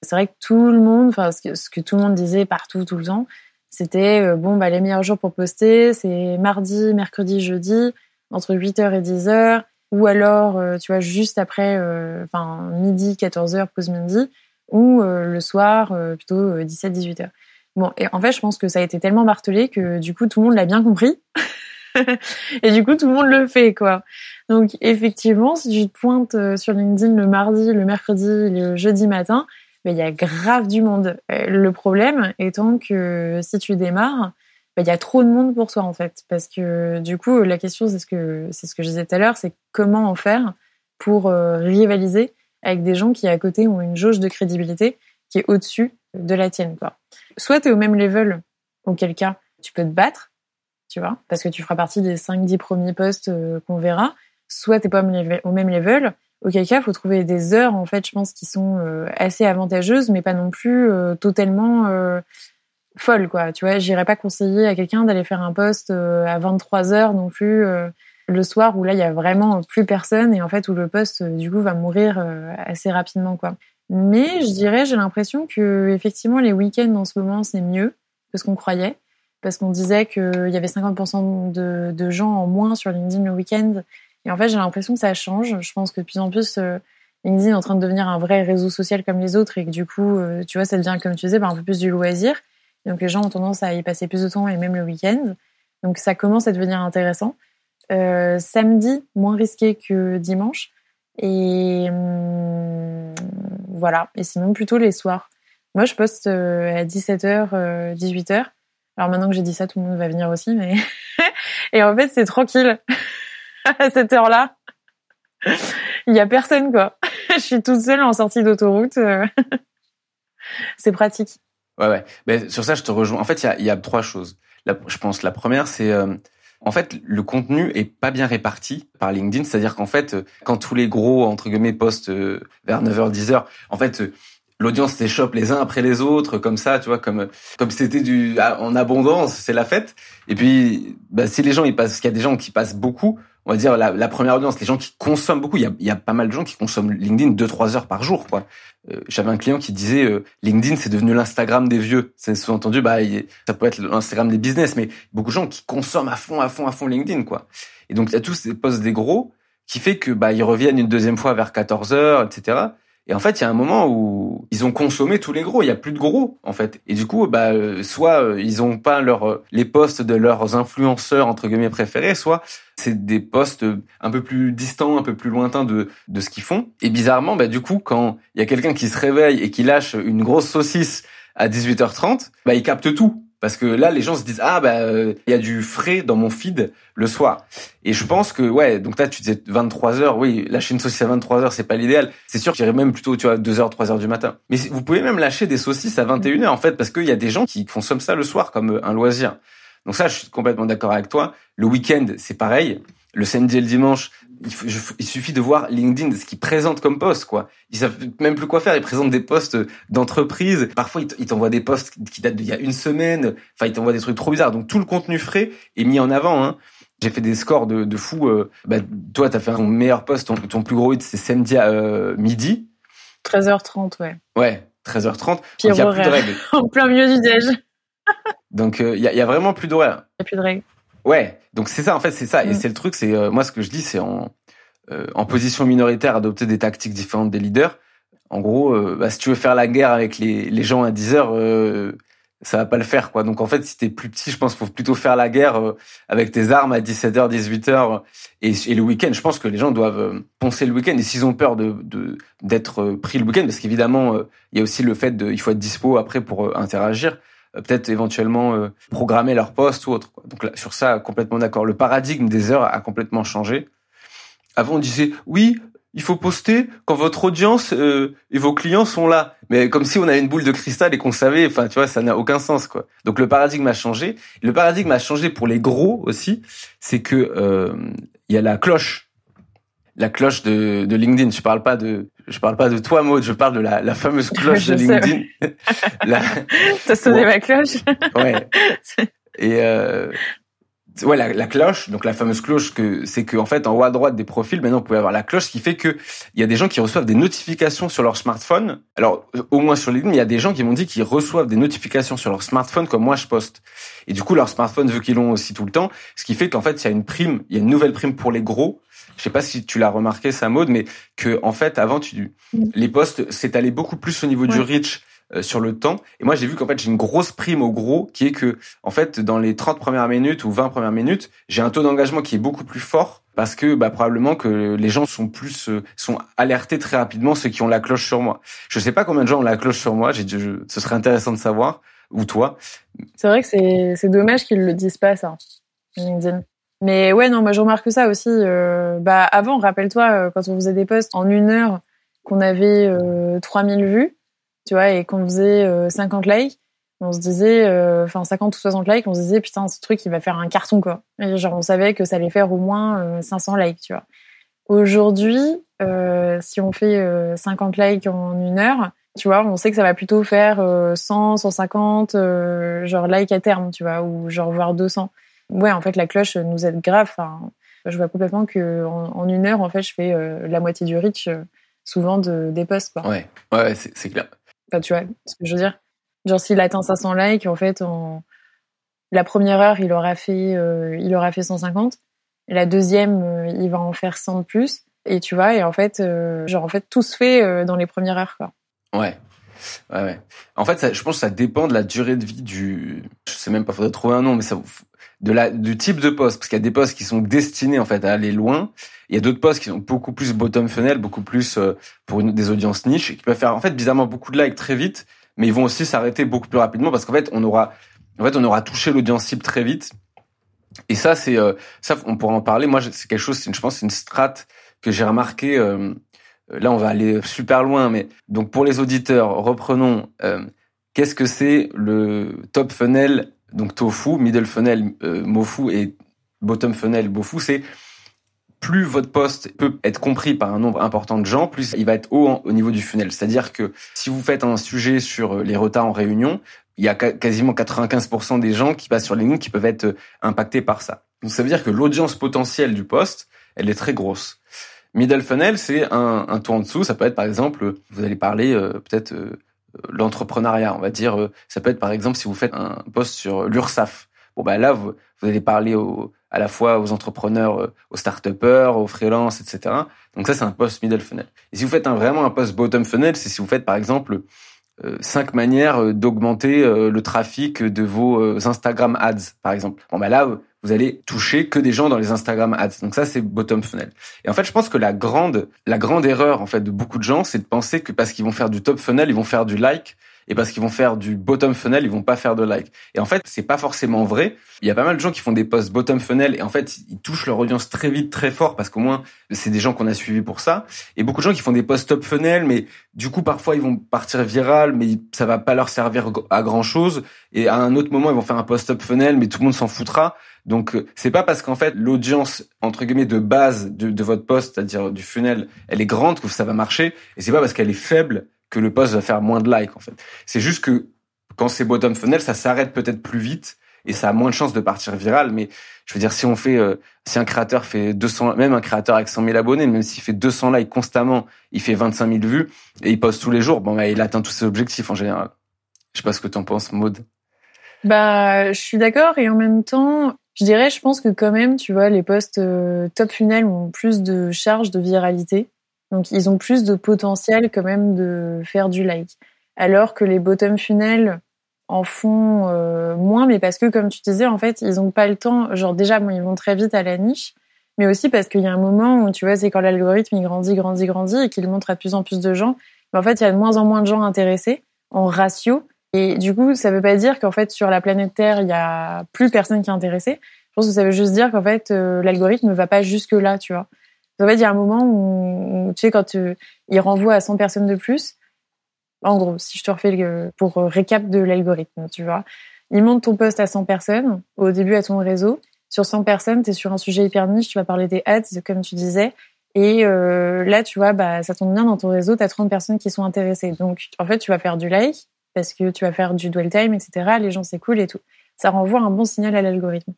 C'est vrai que tout le monde, enfin ce que, ce que, tout le monde disait partout, tout le temps, c'était bon bah les meilleurs jours pour poster, c'est mardi, mercredi, jeudi entre 8h et 10h, ou alors, euh, tu vois, juste après, euh, enfin, midi, 14h, pause midi, ou euh, le soir, plutôt 17-18h. Bon, et en fait, je pense que ça a été tellement martelé que du coup, tout le monde l'a bien compris. et du coup, tout le monde le fait, quoi. Donc, effectivement, si tu te pointes sur LinkedIn le mardi, le mercredi, le jeudi matin, ben, il y a grave du monde. Le problème étant que si tu démarres, bah, il y a trop de monde pour toi en fait. Parce que du coup, la question, c'est ce que c'est ce que je disais tout à l'heure, c'est comment en faire pour euh, rivaliser avec des gens qui à côté ont une jauge de crédibilité qui est au-dessus de la tienne. Quoi. Soit tu es au même level, auquel cas tu peux te battre, tu vois, parce que tu feras partie des 5-10 premiers postes euh, qu'on verra. Soit tu pas au même level, auquel cas il faut trouver des heures en fait, je pense, qui sont euh, assez avantageuses, mais pas non plus totalement folle, quoi. Tu vois, j'irais pas conseiller à quelqu'un d'aller faire un poste euh, à 23 heures non plus euh, le soir où là il y a vraiment plus personne et en fait où le poste euh, du coup va mourir assez rapidement, quoi. Mais je dirais, j'ai l'impression que effectivement les week-ends en ce moment c'est mieux que ce qu'on croyait parce qu'on disait qu'il y avait 50% de, de, gens en moins sur LinkedIn le week-end et en fait j'ai l'impression que ça change. Je pense que de plus en plus LinkedIn est en train de devenir un vrai réseau social comme les autres et que du coup, tu vois, ça devient, comme tu disais, bah, un peu plus du loisir. Donc les gens ont tendance à y passer plus de temps et même le week-end. Donc ça commence à devenir intéressant. Euh, samedi, moins risqué que dimanche. Et hum, voilà. Et sinon, plutôt les soirs. Moi, je poste euh, à 17h, 18h. Alors maintenant que j'ai dit ça, tout le monde va venir aussi. Mais et en fait, c'est tranquille à cette heure-là. Il y a personne, quoi. je suis toute seule en sortie d'autoroute. c'est pratique. Ouais, ouais. Mais sur ça, je te rejoins. En fait, il y a, y a, trois choses. je pense la première, c'est euh, En fait, le contenu est pas bien réparti par LinkedIn, c'est-à-dire qu'en fait, quand tous les gros entre guillemets postent euh, vers 9h 10h, en fait euh, l'audience s'échoppe les uns après les autres comme ça, tu vois comme comme c'était du en abondance, c'est la fête. Et puis bah, si les gens ils passent, qu'il y a des gens qui passent beaucoup, on va dire la, première audience, les gens qui consomment beaucoup. Il y a, il y a pas mal de gens qui consomment LinkedIn deux trois heures par jour, quoi. Euh, J'avais un client qui disait euh, LinkedIn c'est devenu l'Instagram des vieux. C'est sous-entendu, bah ça peut être l'Instagram des business, mais beaucoup de gens qui consomment à fond, à fond, à fond LinkedIn, quoi. Et donc il y a tous ces posts des gros qui fait que bah ils reviennent une deuxième fois vers 14 heures, etc. Et en fait, il y a un moment où ils ont consommé tous les gros. Il y a plus de gros, en fait. Et du coup, bah, euh, soit euh, ils ont pas leur euh, les postes de leurs influenceurs entre guillemets préférés, soit c'est des postes un peu plus distants, un peu plus lointains de de ce qu'ils font. Et bizarrement, bah, du coup, quand il y a quelqu'un qui se réveille et qui lâche une grosse saucisse à 18h30, bah, il capte tout. Parce que là, les gens se disent ah bah il y a du frais dans mon feed le soir. Et je pense que ouais, donc là tu disais 23 heures, oui, lâcher une saucisse à 23 heures, c'est pas l'idéal. C'est sûr, j'irais même plutôt tu vois 2 heures, 3 heures du matin. Mais vous pouvez même lâcher des saucisses à 21 heures en fait parce qu'il y a des gens qui consomment ça le soir comme un loisir. Donc ça, je suis complètement d'accord avec toi. Le week-end, c'est pareil. Le samedi et le dimanche, il, suffit de voir LinkedIn, ce qu'ils présentent comme poste, quoi. Ils savent même plus quoi faire. Ils présentent des postes d'entreprise. Parfois, ils t'envoient des postes qui datent d'il y a une semaine. Enfin, ils t'envoient des trucs trop bizarres. Donc, tout le contenu frais est mis en avant. Hein. J'ai fait des scores de, de fou. Euh, bah, toi, t'as fait ton meilleur poste, ton, plus gros hit, c'est samedi à euh, midi. 13h30, ouais. Ouais, 13h30. Pire il a plus de règles. en plein milieu du déj. Donc, euh, il y, a, y, a, vraiment plus d'horaire. Il n'y a plus de règles. Ouais, donc c'est ça en fait, c'est ça. Et mm. c'est le truc, c'est euh, moi ce que je dis, c'est en euh, en position minoritaire adopter des tactiques différentes des leaders. En gros, euh, bah, si tu veux faire la guerre avec les, les gens à 10 heures, ça va pas le faire quoi. Donc en fait, si t'es plus petit, je pense qu'il faut plutôt faire la guerre avec tes armes à 17h, 18h et, et le week-end. Je pense que les gens doivent poncer le week-end et s'ils ont peur de d'être pris le week-end, parce qu'évidemment, il y a aussi le fait de, il faut être dispo après pour interagir. Euh, peut-être éventuellement euh, programmer leur poste ou autre. Donc là, sur ça, complètement d'accord. Le paradigme des heures a complètement changé. Avant, on disait oui, il faut poster quand votre audience euh, et vos clients sont là. Mais comme si on avait une boule de cristal et qu'on savait, enfin, tu vois, ça n'a aucun sens, quoi. Donc le paradigme a changé. le paradigme a changé pour les gros aussi. C'est que il y a la cloche la cloche de, de LinkedIn. Je parle pas de, je parle pas de toi, Maud. Je parle de la, la fameuse cloche de LinkedIn. la... T'as sonné ma cloche? ouais. Et euh, ouais, la, la, cloche, donc la fameuse cloche, que c'est que en fait en haut à droite des profils, maintenant vous pouvez avoir la cloche, qui fait que il y a des gens qui reçoivent des notifications sur leur smartphone. Alors au moins sur LinkedIn, il y a des gens qui m'ont dit qu'ils reçoivent des notifications sur leur smartphone comme moi je poste. Et du coup leur smartphone vu qu'ils l'ont aussi tout le temps, ce qui fait qu'en fait il y a une prime, il y a une nouvelle prime pour les gros je sais pas si tu l'as remarqué, sa mode, mais que en fait avant tu les posts s'étalaient beaucoup plus au niveau du reach euh, sur le temps. Et moi j'ai vu qu'en fait j'ai une grosse prime au gros qui est que en fait dans les 30 premières minutes ou 20 premières minutes, j'ai un taux d'engagement qui est beaucoup plus fort parce que bah, probablement que les gens sont plus euh, sont alertés très rapidement ceux qui ont la cloche sur moi. Je sais pas combien de gens ont la cloche sur moi, j'ai ce serait intéressant de savoir ou toi. C'est vrai que c'est c'est dommage qu'ils le disent pas ça. LinkedIn. Mais ouais, non, moi je remarque ça aussi. Euh, bah avant, rappelle-toi euh, quand on faisait des posts en une heure, qu'on avait euh, 3000 vues, tu vois, et qu'on faisait 50 euh, likes, on se disait, euh, enfin 50 ou 60 likes, on se disait putain ce truc il va faire un carton quoi. Et genre on savait que ça allait faire au moins 500 likes, tu vois. Aujourd'hui, si on fait 50 likes en une heure, tu vois, on sait que ça va plutôt faire 100, 150, genre likes à terme, tu vois, ou genre voire 200 ouais, en fait, la cloche nous aide grave. Enfin, je vois complètement que en, une heure, en fait, je fais euh, la moitié du reach, euh, souvent de, des posts. Quoi. Ouais, ouais, c'est clair. Enfin, tu vois ce que je veux dire? Genre, s'il atteint 500 likes, en fait, en la première heure, il aura fait, euh, il aura fait 150. Et la deuxième, il va en faire 100 de plus. Et tu vois, et en fait, genre, en fait, tout se fait dans les premières heures, quoi. Ouais. Ouais, ouais. En fait, ça, je pense que ça dépend de la durée de vie du. Je sais même pas, faudrait trouver un nom, mais ça, de la du type de poste parce qu'il y a des postes qui sont destinés en fait à aller loin. Il y a d'autres postes qui sont beaucoup plus bottom funnel beaucoup plus euh, pour des audiences niches et qui peuvent faire en fait bizarrement beaucoup de likes très vite mais ils vont aussi s'arrêter beaucoup plus rapidement parce qu'en fait on aura en fait on aura touché l'audience cible très vite. Et ça c'est euh, ça on pourra en parler. Moi c'est quelque chose je pense une strat que j'ai remarqué euh, là on va aller super loin mais donc pour les auditeurs reprenons qu'est-ce que c'est le top funnel donc tofu, middle funnel, euh, mofu et bottom funnel, fou, c'est plus votre poste peut être compris par un nombre important de gens, plus il va être haut au niveau du funnel. C'est-à-dire que si vous faites un sujet sur les retards en réunion, il y a quasiment 95% des gens qui passent sur les lignes qui peuvent être impactés par ça. Donc ça veut dire que l'audience potentielle du poste, elle est très grosse. Middle funnel, c'est un, un tour en dessous. Ça peut être par exemple, vous allez parler euh, peut-être euh, l'entrepreneuriat, on va dire. Euh, ça peut être par exemple si vous faites un poste sur l'URSAF. Bon bah là, vous, vous allez parler à la fois aux entrepreneurs, aux start-upers, aux freelances, etc. Donc ça, c'est un post middle funnel. Et si vous faites un, vraiment un post bottom funnel, c'est si vous faites par exemple euh, cinq manières d'augmenter le trafic de vos Instagram ads, par exemple. Bon bah là, vous allez toucher que des gens dans les Instagram ads. Donc ça, c'est bottom funnel. Et en fait, je pense que la grande, la grande erreur, en fait, de beaucoup de gens, c'est de penser que parce qu'ils vont faire du top funnel, ils vont faire du like. Et parce qu'ils vont faire du bottom funnel, ils vont pas faire de like. Et en fait, c'est pas forcément vrai. Il y a pas mal de gens qui font des posts bottom funnel et en fait, ils touchent leur audience très vite, très fort parce qu'au moins, c'est des gens qu'on a suivis pour ça. Et beaucoup de gens qui font des posts top funnel, mais du coup, parfois, ils vont partir viral, mais ça va pas leur servir à grand chose. Et à un autre moment, ils vont faire un post top funnel, mais tout le monde s'en foutra. Donc euh, c'est pas parce qu'en fait l'audience entre guillemets de base de, de votre poste, c'est-à-dire du funnel, elle est grande que ça va marcher, et c'est pas parce qu'elle est faible que le poste va faire moins de likes en fait. C'est juste que quand c'est bottom funnel, ça s'arrête peut-être plus vite et ça a moins de chances de partir viral. Mais je veux dire, si on fait, euh, si un créateur fait 200, même un créateur avec 100 000 abonnés, même s'il fait 200 likes constamment, il fait 25 000 vues et il poste tous les jours, bon bah, il atteint tous ses objectifs en général. Je sais pas ce que tu en penses, Maude. Bah, je suis d'accord et en même temps, je dirais, je pense que quand même, tu vois, les posts euh, top funnel ont plus de charge de viralité. Donc, ils ont plus de potentiel quand même de faire du like. Alors que les bottom funnel en font euh, moins, mais parce que, comme tu disais, en fait, ils ont pas le temps. Genre, déjà, ils vont très vite à la niche, mais aussi parce qu'il y a un moment où, tu vois, c'est quand l'algorithme, il grandit, grandit, grandit et qu'il montre à plus en plus de gens. Mais en fait, il y a de moins en moins de gens intéressés en ratio. Et du coup, ça veut pas dire qu'en fait sur la planète Terre, il y a plus personne qui est intéressé. Je pense que ça veut juste dire qu'en fait euh, l'algorithme ne va pas jusque là, tu vois. En fait, il y a un moment où, tu sais quand tu, il renvoie à 100 personnes de plus. En gros, si je te refais pour récap de l'algorithme, tu vois, il monte ton post à 100 personnes au début à ton réseau. Sur 100 personnes, tu es sur un sujet hyper niche, tu vas parler des ads comme tu disais. Et euh, là, tu vois, bah, ça tombe bien dans ton réseau, tu as 30 personnes qui sont intéressées. Donc, en fait, tu vas faire du like, parce que tu vas faire du dwell time, etc. Les gens s'écoulent et tout. Ça renvoie un bon signal à l'algorithme.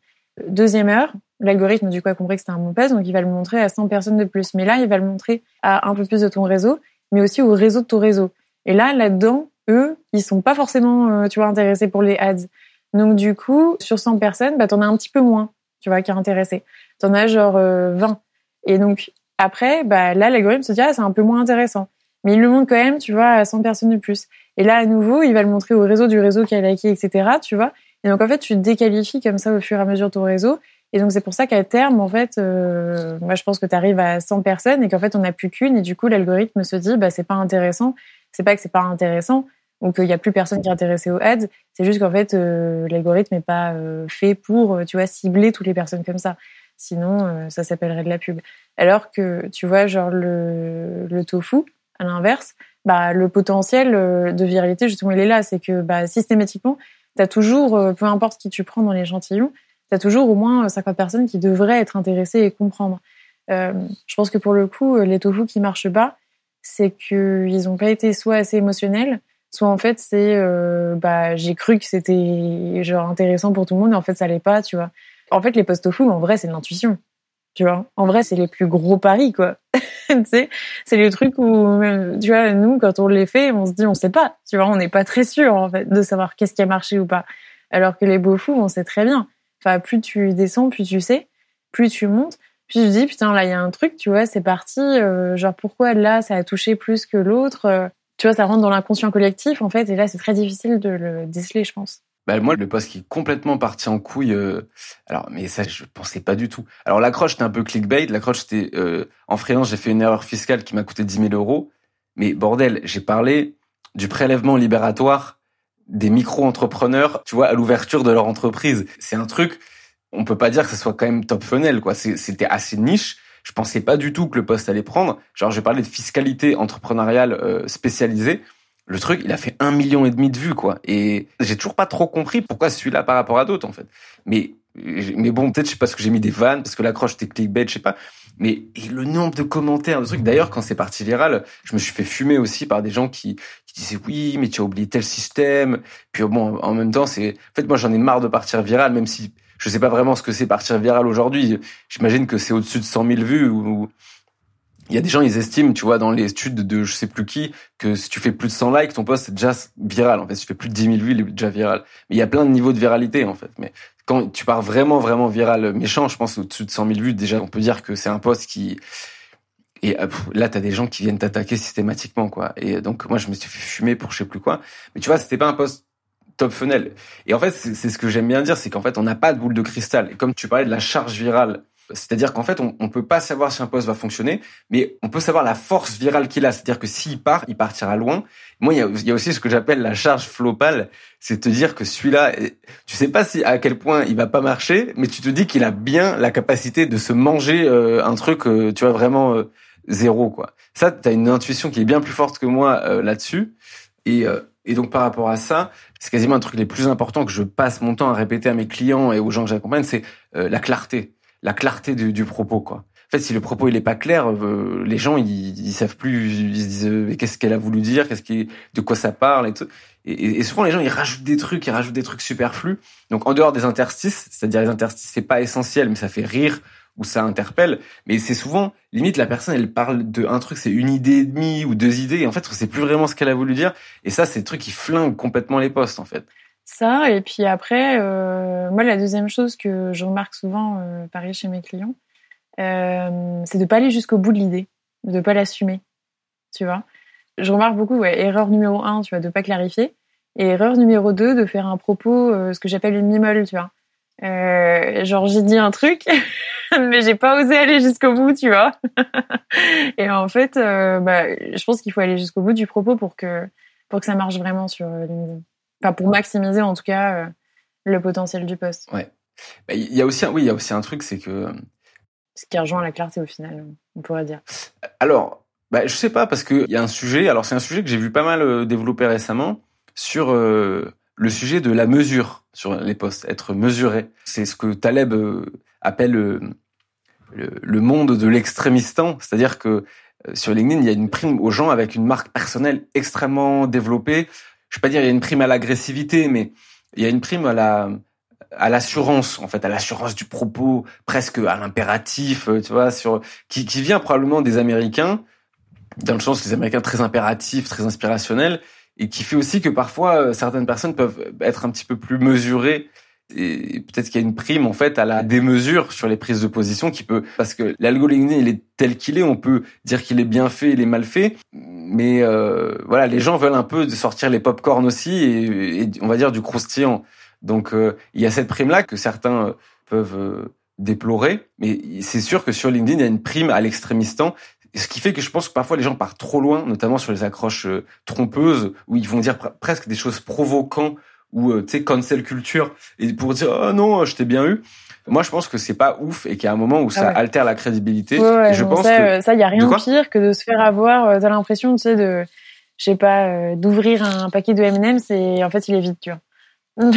Deuxième heure, l'algorithme du coup a compris que c'était un bon poste, donc il va le montrer à 100 personnes de plus. Mais là, il va le montrer à un peu plus de ton réseau, mais aussi au réseau de ton réseau. Et là, là-dedans, eux, ils sont pas forcément, euh, tu vois, intéressés pour les ads. Donc du coup, sur 100 personnes, bah t'en as un petit peu moins, tu vois, qui est intéressé. T'en as genre 20. Euh, et donc après, bah là, l'algorithme se dit ah c'est un peu moins intéressant. Mais il le montre quand même, tu vois, à 100 personnes de plus. Et là, à nouveau, il va le montrer au réseau du réseau qui a liké, etc., tu vois. Et donc, en fait, tu déqualifies comme ça au fur et à mesure ton réseau. Et donc, c'est pour ça qu'à terme, en fait, euh, moi, je pense que tu arrives à 100 personnes et qu'en fait, on n'a plus qu'une. Et du coup, l'algorithme se dit, bah, c'est pas intéressant. C'est pas que c'est pas intéressant ou qu'il y a plus personne qui est intéressé aux ads. C'est juste qu'en fait, euh, l'algorithme n'est pas euh, fait pour, tu vois, cibler toutes les personnes comme ça. Sinon, ça s'appellerait de la pub. Alors que, tu vois, genre le, le tofu, à l'inverse, bah, le potentiel euh, de viralité, justement, il est là. C'est que bah, systématiquement, tu as toujours, euh, peu importe qui tu prends dans l'échantillon, tu as toujours au moins 50 personnes qui devraient être intéressées et comprendre. Euh, je pense que pour le coup, les tofu qui marchent pas, c'est qu'ils n'ont pas été soit assez émotionnels, soit en fait c'est bah j'ai cru que c'était genre intéressant pour tout le monde et en fait ça l'est pas, tu vois. En fait les post tofu en vrai c'est de l'intuition. Tu vois, en vrai, c'est les plus gros paris, quoi. tu sais, c'est le truc où, tu vois, nous, quand on les fait, on se dit, on sait pas. Tu vois, on n'est pas très sûr, en fait, de savoir qu'est-ce qui a marché ou pas. Alors que les beaux fous, on sait très bien. Enfin, plus tu descends, plus tu sais, plus tu montes. Puis je dis, putain, là, il y a un truc, tu vois, c'est parti. Euh, genre, pourquoi là, ça a touché plus que l'autre euh, Tu vois, ça rentre dans l'inconscient collectif, en fait. Et là, c'est très difficile de le déceler, je pense. Bah, moi, le poste qui est complètement parti en couille. Euh, alors, mais ça, je pensais pas du tout. Alors, l'accroche, c'était un peu clickbait. L'accroche, c'était euh, en freelance, j'ai fait une erreur fiscale qui m'a coûté 10 000 euros. Mais bordel, j'ai parlé du prélèvement libératoire des micro-entrepreneurs, tu vois, à l'ouverture de leur entreprise. C'est un truc, on peut pas dire que ce soit quand même top funnel, quoi. C'était assez niche. Je pensais pas du tout que le poste allait prendre. Genre, j'ai parlé de fiscalité entrepreneuriale euh, spécialisée le truc, il a fait un million et demi de vues, quoi. Et j'ai toujours pas trop compris pourquoi celui-là par rapport à d'autres, en fait. Mais Mais bon, peut-être, je sais pas ce que j'ai mis des vannes, parce que l'accroche était clickbait, je sais pas. Mais et le nombre de commentaires, de trucs. D'ailleurs, quand c'est parti viral, je me suis fait fumer aussi par des gens qui, qui disaient oui, mais tu as oublié tel système. Puis bon, en même temps, c'est. En fait, moi, j'en ai marre de partir viral, même si je sais pas vraiment ce que c'est partir viral aujourd'hui. J'imagine que c'est au-dessus de 100 000 vues ou. Il y a des gens, ils estiment, tu vois, dans les études de je sais plus qui, que si tu fais plus de 100 likes, ton post est déjà viral. En fait, si tu fais plus de 10 000 vues, il est déjà viral. Mais il y a plein de niveaux de viralité, en fait. Mais quand tu pars vraiment, vraiment viral méchant, je pense au-dessus de 100 000 vues, déjà, on peut dire que c'est un post qui... Et euh, là, t'as des gens qui viennent t'attaquer systématiquement, quoi. Et donc, moi, je me suis fait fumer pour je sais plus quoi. Mais tu vois, c'était pas un post top funnel. Et en fait, c'est ce que j'aime bien dire, c'est qu'en fait, on n'a pas de boule de cristal. Et comme tu parlais de la charge virale, c'est-à-dire qu'en fait, on, on peut pas savoir si un post va fonctionner, mais on peut savoir la force virale qu'il a. C'est-à-dire que s'il part, il partira loin. Moi, il y a, aussi ce que j'appelle la charge flopale, c'est te dire que celui-là, tu sais pas si à quel point il va pas marcher, mais tu te dis qu'il a bien la capacité de se manger euh, un truc, euh, tu vois, vraiment euh, zéro quoi. Ça, tu as une intuition qui est bien plus forte que moi là-dessus. Et, et donc par rapport à ça, c'est quasiment un truc les plus importants que je passe mon temps à répéter à mes clients et aux gens que j'accompagne, c'est la clarté la clarté du, du, propos, quoi. En fait, si le propos il est pas clair, euh, les gens ils, ils savent plus, ils se disent euh, qu'est-ce qu'elle a voulu dire, qu'est-ce qui, de quoi ça parle et tout. Et, et, souvent les gens ils rajoutent des trucs, ils rajoutent des trucs superflus. Donc en dehors des interstices, c'est-à-dire les interstices c'est pas essentiel, mais ça fait rire ou ça interpelle. Mais c'est souvent limite la personne elle parle de un truc, c'est une idée et demie ou deux idées, et en fait c'est plus vraiment ce qu'elle a voulu dire. Et ça c'est des trucs qui flinguent complètement les postes en fait. Ça, et puis après, euh, moi, la deuxième chose que je remarque souvent, euh, pareil chez mes clients, euh, c'est de pas aller jusqu'au bout de l'idée, de pas l'assumer, tu vois. Je remarque beaucoup, ouais, erreur numéro un, tu vois, de pas clarifier, et erreur numéro deux, de faire un propos, euh, ce que j'appelle une mimole, tu vois. Euh, genre j'ai dit un truc, mais j'ai pas osé aller jusqu'au bout, tu vois. et en fait, euh, bah, je pense qu'il faut aller jusqu'au bout du propos pour que pour que ça marche vraiment sur LinkedIn pour maximiser en tout cas euh, le potentiel du poste. Ouais. Bah, il y a aussi un, oui, il y a aussi un truc, c'est que. Ce qui rejoint la clarté au final, on pourrait dire. Alors, bah, je sais pas, parce qu'il y a un sujet, alors c'est un sujet que j'ai vu pas mal euh, développer récemment, sur euh, le sujet de la mesure sur les postes, être mesuré. C'est ce que Taleb appelle le, le, monde de l'extrémistan, c'est-à-dire que sur LinkedIn, il y a une prime aux gens avec une marque personnelle extrêmement développée, je vais pas dire il y a une prime à l'agressivité, mais il y a une prime à la à l'assurance en fait à l'assurance du propos presque à l'impératif euh, tu vois sur qui, qui vient probablement des américains dans le sens que les américains très impératifs très inspirationnels et qui fait aussi que parfois euh, certaines personnes peuvent être un petit peu plus mesurées et peut-être qu'il y a une prime en fait à la démesure sur les prises de position qui peut parce que l'algorithme il est tel qu'il est on peut dire qu'il est bien fait il est mal fait mais euh, voilà les gens veulent un peu sortir les pop-corn aussi et, on va dire du croustillant. Donc euh, il y a cette prime là que certains euh, peuvent déplorer mais c'est sûr que sur LinkedIn il y a une prime à l'extrémistan ce qui fait que je pense que parfois les gens partent trop loin notamment sur les accroches trompeuses où ils vont dire presque des choses provoquant ou euh, tu sais cancel culture et pour dire oh non je t'ai bien eu. Moi je pense que c'est pas ouf et qu'il y a un moment où ça ah altère la crédibilité. Et je pense ça, que ça y a rien de pire que de se faire avoir euh, t'as l'impression tu sais de je sais pas euh, d'ouvrir un paquet de M&M's et en fait il est vide tu vois.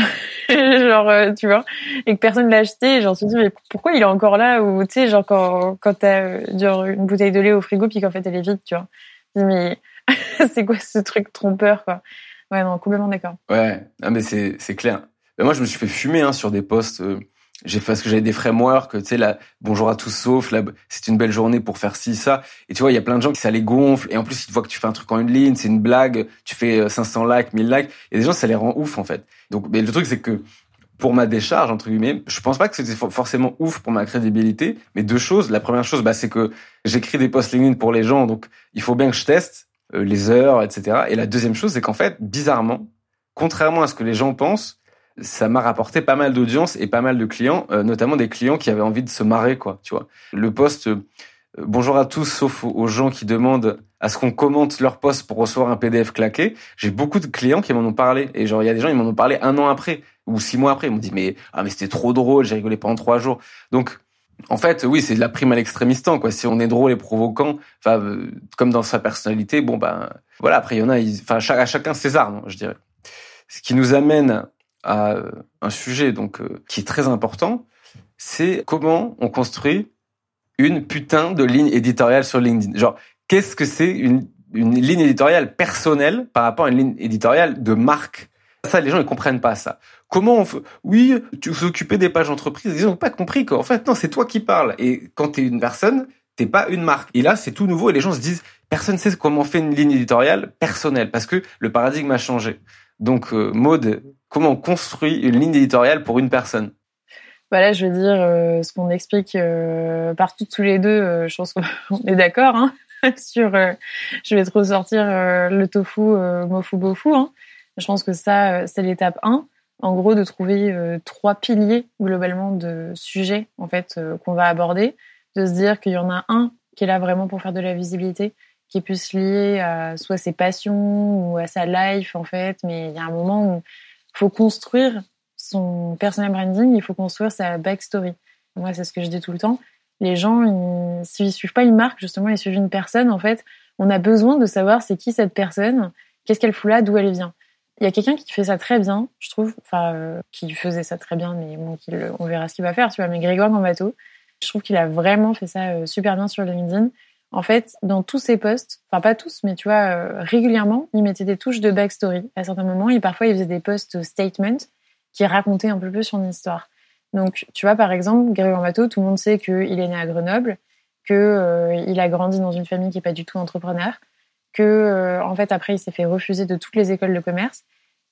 Genre tu vois. Et que personne l'a acheté genre tu te dis mais pourquoi il est encore là ou tu sais genre quand quand t'as genre une bouteille de lait au frigo puis qu'en fait elle est vide tu vois. Mais c'est quoi ce truc trompeur quoi? Ouais, non, complètement d'accord. Ouais, ah, mais c'est clair. Mais moi, je me suis fait fumer hein, sur des posts. Euh, j'ai parce que j'avais des frameworks, tu sais, là, bonjour à tous sauf, là, c'est une belle journée pour faire ci, ça. Et tu vois, il y a plein de gens qui ça les gonfle. Et en plus, ils voient que tu fais un truc en une ligne, c'est une blague, tu fais 500 euh, likes, 1000 likes. Et des gens, ça les rend ouf, en fait. Donc, mais le truc, c'est que pour ma décharge, entre guillemets, je pense pas que c'était forcément ouf pour ma crédibilité. Mais deux choses. La première chose, bah, c'est que j'écris des posts LinkedIn pour les gens. Donc, il faut bien que je teste. Euh, les heures, etc. Et la deuxième chose, c'est qu'en fait, bizarrement, contrairement à ce que les gens pensent, ça m'a rapporté pas mal d'audience et pas mal de clients, euh, notamment des clients qui avaient envie de se marrer, quoi. Tu vois, le poste euh, bonjour à tous, sauf aux gens qui demandent à ce qu'on commente leur poste pour recevoir un PDF claqué. J'ai beaucoup de clients qui m'en ont parlé et genre il y a des gens ils m'en ont parlé un an après ou six mois après. Ils m'ont dit mais ah mais c'était trop drôle, j'ai rigolé pendant trois jours. Donc en fait, oui, c'est de la prime à l'extrémistan, quoi. Si on est drôle et provoquant, enfin, euh, comme dans sa personnalité, bon, ben, voilà. Après, il y en a, enfin, à chacun ses armes, je dirais. Ce qui nous amène à un sujet donc qui est très important, c'est comment on construit une putain de ligne éditoriale sur LinkedIn. Genre, qu'est-ce que c'est une, une ligne éditoriale personnelle par rapport à une ligne éditoriale de marque? Ça, les gens, ils comprennent pas ça. Comment on fait Oui, tu vous occupez des pages entreprises. Ils ont pas compris qu'en fait, non, c'est toi qui parles. Et quand tu es une personne, t'es pas une marque. Et là, c'est tout nouveau et les gens se disent, personne sait comment on fait une ligne éditoriale personnelle parce que le paradigme a changé. Donc, euh, Maude, comment on construit une ligne éditoriale pour une personne? Voilà, je veux dire, euh, ce qu'on explique euh, partout tous les deux, euh, je pense qu'on est d'accord hein, sur. je vais te ressortir le tofu, mofu, bofu. Hein. Je pense que ça, c'est l'étape 1. En gros, de trouver trois piliers globalement de sujets en fait qu'on va aborder, de se dire qu'il y en a un qui est là vraiment pour faire de la visibilité, qui est plus lié à soit ses passions ou à sa life en fait, mais il y a un moment où il faut construire son personal branding, il faut construire sa backstory. Moi, c'est ce que je dis tout le temps. Les gens, s'ils suivent pas une marque, justement, ils suivent une personne. En fait, on a besoin de savoir c'est qui cette personne, qu'est-ce qu'elle fout là, d'où elle vient. Il y a quelqu'un qui fait ça très bien, je trouve, enfin, euh, qui faisait ça très bien, mais bon, on verra ce qu'il va faire, tu vois. Mais Grégoire Gambato, je trouve qu'il a vraiment fait ça euh, super bien sur LinkedIn. En fait, dans tous ses posts, enfin pas tous, mais tu vois, euh, régulièrement, il mettait des touches de backstory à certains moments et parfois il faisait des posts statement qui racontait un peu plus son histoire. Donc, tu vois, par exemple, Grégoire Mato, tout le monde sait qu'il est né à Grenoble, qu'il euh, a grandi dans une famille qui n'est pas du tout entrepreneur, que euh, en fait après il s'est fait refuser de toutes les écoles de commerce,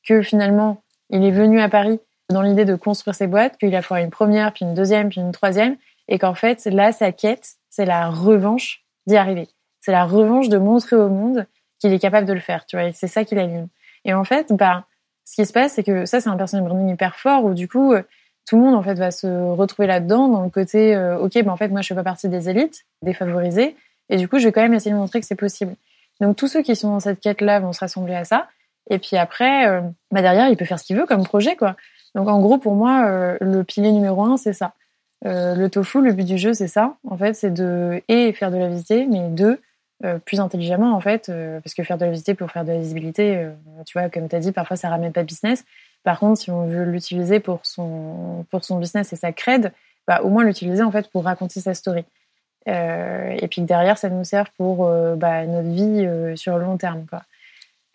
que finalement il est venu à Paris dans l'idée de construire ses boîtes, qu'il a fait une première, puis une deuxième, puis une troisième, et qu'en fait là sa quête c'est la revanche d'y arriver, c'est la revanche de montrer au monde qu'il est capable de le faire, tu vois, c'est ça qui l'anime. Et en fait, bah ce qui se passe, c'est que ça, c'est un personnel branding hyper fort où du coup, euh, tout le monde en fait va se retrouver là-dedans dans le côté, euh, ok, ben en fait, moi, je fais pas partie des élites, défavorisées, et du coup, je vais quand même essayer de montrer que c'est possible. Donc, tous ceux qui sont dans cette quête-là vont se rassembler à ça. Et puis après, euh, bah derrière, il peut faire ce qu'il veut comme projet, quoi. Donc, en gros, pour moi, le pilier numéro un, c'est ça. le tofu, le but du jeu, c'est ça. En fait, c'est de et faire de la visite, mais deux, euh, plus intelligemment en fait, euh, parce que faire de la visibilité pour faire de la visibilité, euh, tu vois, comme tu as dit, parfois ça ramène pas business. Par contre, si on veut l'utiliser pour son pour son business et sa cred, bah, au moins l'utiliser en fait pour raconter sa story. Et puis derrière, ça nous sert pour bah, notre vie sur le long terme.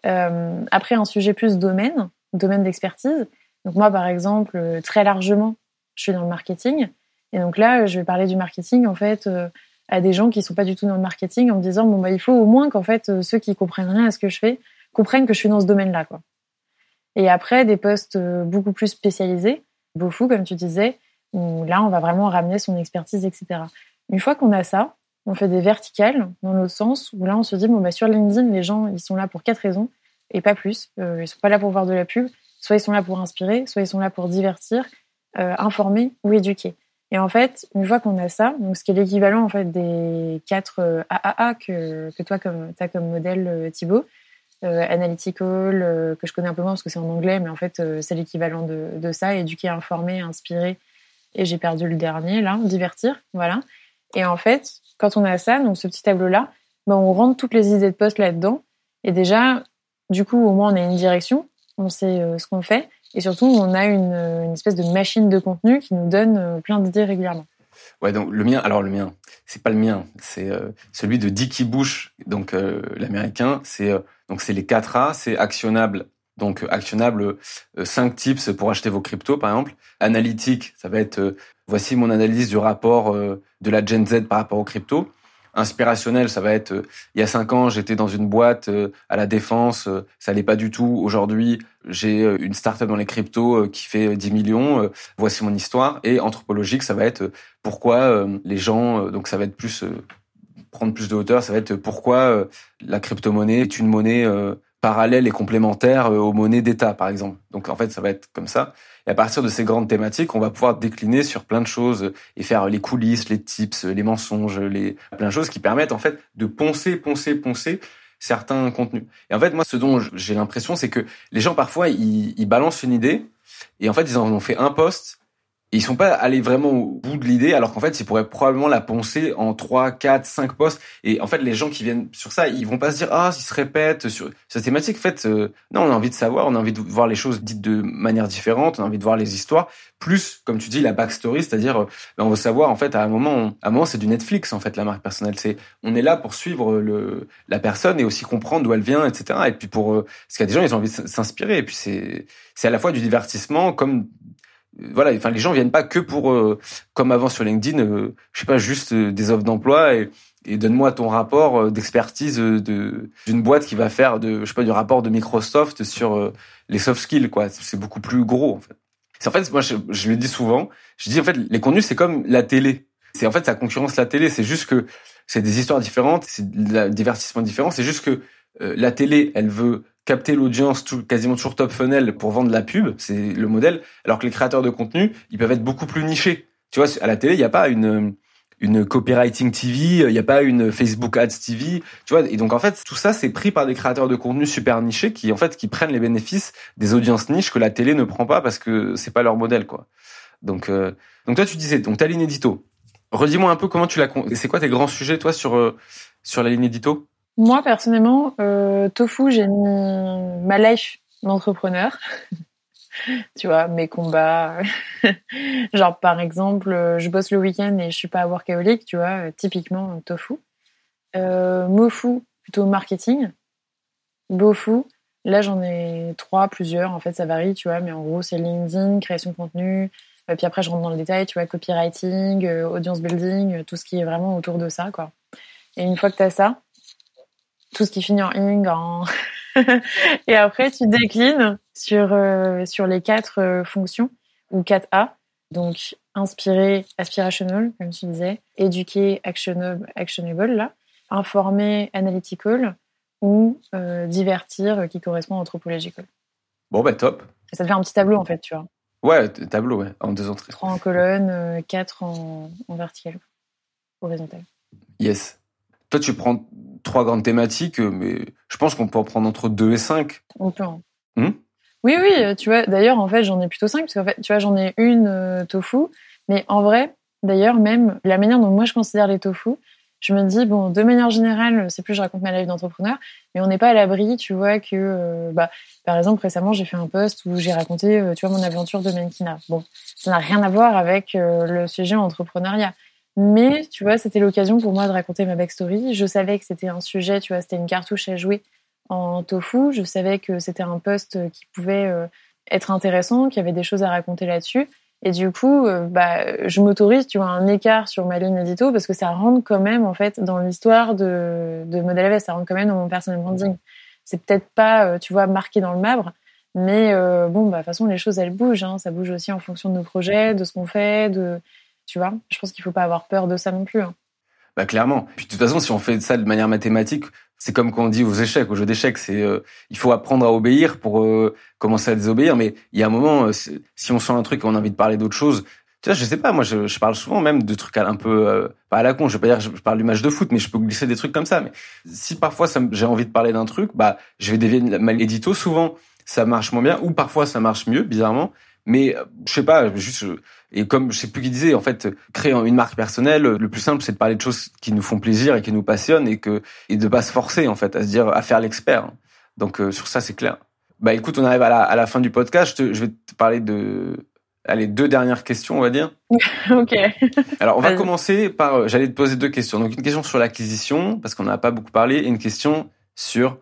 Après, un sujet plus domaine, domaine d'expertise. Donc moi, par exemple, très largement, je suis dans le marketing. Et donc là, je vais parler du marketing en fait à des gens qui sont pas du tout dans le marketing en me disant bon bah il faut au moins qu'en fait euh, ceux qui comprennent rien à ce que je fais comprennent que je suis dans ce domaine-là. Et après des postes euh, beaucoup plus spécialisés, fou comme tu disais, où là on va vraiment ramener son expertise etc. Une fois qu'on a ça, on fait des verticales dans l'autre sens où là on se dit bon bah sur LinkedIn les gens ils sont là pour quatre raisons et pas plus. Euh, ils sont pas là pour voir de la pub, soit ils sont là pour inspirer, soit ils sont là pour divertir, euh, informer ou éduquer. Et en fait, une fois qu'on a ça, donc ce qui est l'équivalent en fait des quatre AAA euh, que, que toi comme as comme modèle euh, Thibaut, analytical que je connais un peu moins parce que c'est en anglais, mais en fait c'est l'équivalent de, de, ça, éduquer, informer, inspirer. Et j'ai perdu le dernier là, divertir, voilà. Et en fait, quand on a ça, donc ce petit tableau là, ben on rentre toutes les idées de poste là-dedans. Et déjà, du coup, au moins on a une direction, on sait ce qu'on fait. Et surtout, on a une, une, espèce de machine de contenu qui nous donne euh, plein d'idées régulièrement. Ouais, donc le mien, alors le mien, c'est pas le mien, c'est euh, celui de Dickie Bush, donc euh, l'américain. C'est donc c'est les 4 A, c'est actionnable. Donc actionnable, 5 tips pour acheter vos cryptos par exemple. Analytique, ça va être voici mon analyse du rapport de la Gen Z par rapport aux cryptos inspirationnel, ça va être euh, il y a cinq ans, j'étais dans une boîte euh, à la défense, euh, ça l'est pas du tout. Aujourd'hui, j'ai une startup dans les cryptos qui fait 10 millions. voici mon histoire. Et anthropologique, ça va être pourquoi les gens, donc ça va être plus prendre plus de hauteur, ça va être pourquoi la crypto-monnaie est une monnaie parallèle et complémentaire aux monnaies d'État, par exemple. Donc en fait, ça va être comme ça. Et à partir de ces grandes thématiques, on va pouvoir décliner sur plein de choses et faire les coulisses, les tips, les mensonges, les plein de choses qui permettent en fait de poncer, poncer, poncer certains contenus. Et en fait, moi, ce dont j'ai l'impression, c'est que les gens parfois ils, ils, balancent une idée et en fait ils en ont fait un post ils sont pas allés vraiment au bout de l'idée, alors qu'en fait, ils pourraient probablement la poncer en 3, 4, 5 postes. Et en fait, les gens qui viennent sur ça, ils vont pas se dire, ah, ils se répètent sur cette thématique. En fait, euh, non, on a envie de savoir, on a envie de voir les choses dites de manière différente, on a envie de voir les histoires. Plus, comme tu dis, la backstory, c'est-à-dire, euh, ben, on veut savoir, en fait, à un moment, à un moment, c'est du Netflix, en fait, la marque personnelle. C'est, on est là pour suivre le, la personne et aussi comprendre d'où elle vient, etc. Et puis pour, euh, parce qu'il y a des gens, ils ont envie de s'inspirer. Et puis c'est, c'est à la fois du divertissement comme voilà, enfin les gens viennent pas que pour euh, comme avant sur LinkedIn, euh, je sais pas juste euh, des offres d'emploi et, et donne-moi ton rapport d'expertise de d'une boîte qui va faire de je sais pas du rapport de Microsoft sur les soft skills quoi. C'est beaucoup plus gros en fait. C'est en fait moi je, je, le dis souvent, je dis en fait les contenus c'est comme la télé. C'est en fait ça concurrence la télé, c'est juste que c'est des histoires différentes, c'est un divertissement différent, c'est juste que la télé, elle veut capter l'audience quasiment toujours top funnel pour vendre la pub, c'est le modèle, alors que les créateurs de contenu, ils peuvent être beaucoup plus nichés. Tu vois, à la télé, il n'y a pas une une copywriting TV, il n'y a pas une Facebook Ads TV, tu vois. Et donc en fait, tout ça c'est pris par des créateurs de contenu super nichés qui en fait qui prennent les bénéfices des audiences niches que la télé ne prend pas parce que c'est pas leur modèle quoi. Donc euh, donc toi tu disais donc ta ligne édito. Redis-moi un peu comment tu l'as c'est quoi tes grands sujets toi sur euh, sur la ligne édito? Moi, personnellement, euh, Tofu, j'ai mis ma life d'entrepreneur. tu vois, mes combats. Genre, par exemple, euh, je bosse le week-end et je suis pas workaholic, tu vois, euh, typiquement Tofu. Mofu, plutôt marketing. Bofu, là j'en ai trois, plusieurs, en fait ça varie, tu vois, mais en gros c'est LinkedIn, création de contenu, puis après je rentre dans le détail, tu vois, copywriting, audience building, tout ce qui est vraiment autour de ça, quoi. Et une fois que tu as ça, tout ce qui finit en ing, en... et après tu déclines sur euh, sur les quatre euh, fonctions ou 4A. Donc inspirer, aspirational, comme tu disais, éduquer, actionable, actionable là, informer, analytical ou euh, divertir, qui correspond à anthropological. Bon bah top. ça te fait un petit tableau en fait, tu vois. Ouais, tableau, ouais, en deux entrées. Trois en colonne, quatre en, en vertical, horizontal. Yes. Toi, tu prends trois grandes thématiques, euh, mais je pense qu'on peut en prendre entre deux et cinq. On peut. Hein. Hmm? Oui, oui, euh, tu vois, d'ailleurs, en fait, j'en ai plutôt cinq, parce qu'en fait, tu vois, j'en ai une euh, tofu, mais en vrai, d'ailleurs, même la manière dont moi je considère les tofu, je me dis, bon, de manière générale, c'est plus je raconte ma life d'entrepreneur, mais on n'est pas à l'abri, tu vois, que, bah, par exemple, récemment, j'ai fait un post où j'ai raconté, tu vois, mon aventure de mannequinat. Bon, ça n'a rien à voir avec le sujet entrepreneuriat. Mais tu vois, c'était l'occasion pour moi de raconter ma backstory. Je savais que c'était un sujet, tu vois, c'était une cartouche à jouer en tofu. Je savais que c'était un poste qui pouvait euh, être intéressant, qu'il y avait des choses à raconter là-dessus. Et du coup, euh, bah, je m'autorise, tu vois, un écart sur ma ligne édito parce que ça rentre quand même, en fait, dans l'histoire de, de Model AVS, ça rentre quand même dans mon personal branding. C'est peut-être pas, euh, tu vois, marqué dans le marbre, mais bon, bah, de toute façon, les choses, elles bougent. Hein. Ça bouge aussi en fonction de nos projets, de ce qu'on fait, de, tu vois, je pense qu'il faut pas avoir peur de ça non plus. Hein. Bah clairement. Puis de toute façon, si on fait ça de manière mathématique, c'est comme quand on dit aux échecs, aux jeux d'échecs, c'est euh, il faut apprendre à obéir pour euh, commencer à désobéir. Mais il y a un moment, euh, si on sent un truc et on a envie de parler d'autre chose, tu vois, je sais pas, moi je, je parle souvent même de trucs un peu pas à la con. Je vais pas dire que je, parle du match de foot, mais je peux glisser des trucs comme ça. Mais si parfois j'ai envie de parler d'un truc, bah je vais dévier mal édito. Souvent, ça marche moins bien, ou parfois ça marche mieux, bizarrement. Mais je sais pas, juste et comme je sais plus qui disait, en fait, créer une marque personnelle, le plus simple, c'est de parler de choses qui nous font plaisir et qui nous passionnent et que et de pas se forcer en fait à se dire à faire l'expert. Donc euh, sur ça, c'est clair. Bah écoute, on arrive à la, à la fin du podcast. Je, te, je vais te parler de allez deux dernières questions, on va dire. ok. Alors on va commencer par. Euh, j'allais te poser deux questions. Donc une question sur l'acquisition parce qu'on n'a pas beaucoup parlé et une question sur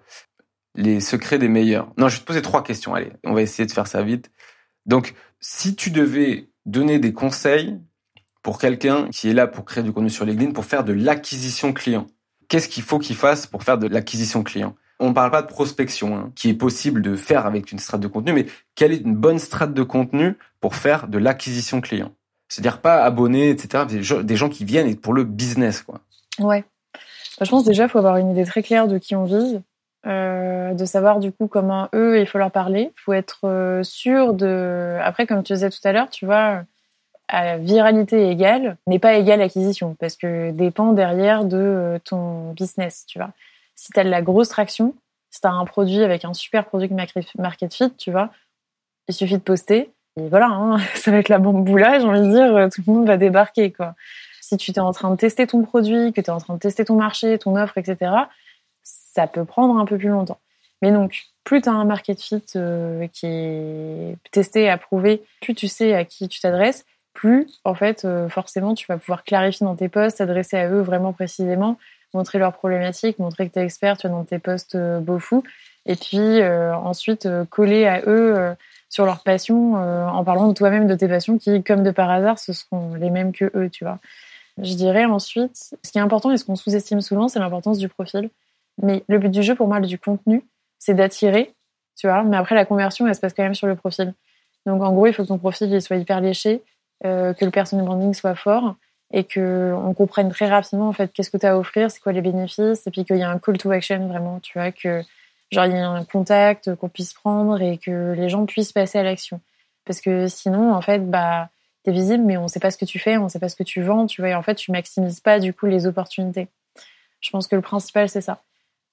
les secrets des meilleurs. Non, je vais te poser trois questions. Allez, on va essayer de faire ça vite. Donc si tu devais donner des conseils pour quelqu'un qui est là pour créer du contenu sur LinkedIn, pour faire de l'acquisition client. Qu'est-ce qu'il faut qu'il fasse pour faire de l'acquisition client? On ne parle pas de prospection, hein, qui est possible de faire avec une strate de contenu, mais quelle est une bonne strate de contenu pour faire de l'acquisition client? C'est-à-dire pas abonnés, etc. Des gens qui viennent pour le business, quoi. Ouais. Bah, je pense déjà il faut avoir une idée très claire de qui on vise. Euh, de savoir du coup comment eux il faut leur parler. Il faut être euh, sûr de. Après, comme tu disais tout à l'heure, tu vois, à viralité égale n'est pas égale acquisition parce que dépend derrière de euh, ton business, tu vois. Si tu as de la grosse traction, si tu as un produit avec un super produit market fit, tu vois, il suffit de poster Et voilà, hein, ça va être la boulage, j'ai envie de dire, tout le monde va débarquer, quoi. Si tu es en train de tester ton produit, que tu es en train de tester ton marché, ton offre, etc., ça peut prendre un peu plus longtemps. Mais donc, plus tu as un market fit euh, qui est testé, approuvé, plus tu sais à qui tu t'adresses, plus, en fait, euh, forcément, tu vas pouvoir clarifier dans tes posts, t'adresser à eux vraiment précisément, montrer leurs problématiques, montrer que tu es expert, tu as dans tes posts euh, beau fou, et puis ensuite coller à eux sur leurs passions en parlant de toi-même de tes passions qui, comme de par hasard, ce seront les mêmes que eux, tu vois. Je dirais ensuite, ce qui est important et ce qu'on sous-estime souvent, c'est l'importance du profil. Mais le but du jeu, pour moi, du contenu, c'est d'attirer, tu vois. Mais après, la conversion, elle se passe quand même sur le profil. Donc, en gros, il faut que ton profil il soit hyper léché, euh, que le personal branding soit fort et que on comprenne très rapidement en fait qu'est-ce que tu as à offrir, c'est quoi les bénéfices, et puis qu'il y a un call to action vraiment, tu vois, que genre il y a un contact qu'on puisse prendre et que les gens puissent passer à l'action. Parce que sinon, en fait, bah t'es visible, mais on sait pas ce que tu fais, on sait pas ce que tu vends, tu vois, et en fait, tu maximises pas du coup les opportunités. Je pense que le principal, c'est ça.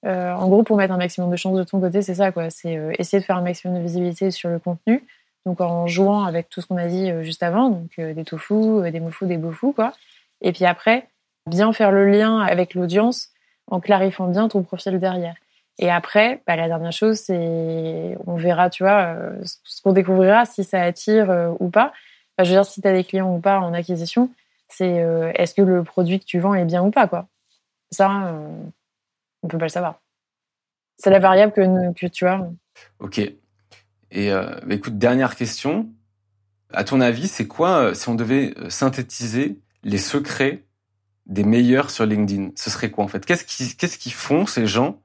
Euh, en gros, pour mettre un maximum de chance de ton côté, c'est ça, quoi. C'est euh, essayer de faire un maximum de visibilité sur le contenu. Donc, en jouant avec tout ce qu'on a dit euh, juste avant, donc des tofu, des mofus, des bofus, quoi. Et puis après, bien faire le lien avec l'audience en clarifiant bien ton profil derrière. Et après, bah, la dernière chose, c'est on verra, tu vois, ce qu'on découvrira si ça attire ou pas je veux dire, si tu as des clients ou pas en acquisition, c'est est-ce que le produit que tu vends est bien ou pas, quoi. Ça, on peut pas le savoir. C'est la variable que, tu as. Ok. Et euh, bah, écoute, dernière question. À ton avis, c'est quoi, si on devait synthétiser les secrets des meilleurs sur LinkedIn Ce serait quoi en fait? Qu'est-ce qu'ils qu'ils font ces gens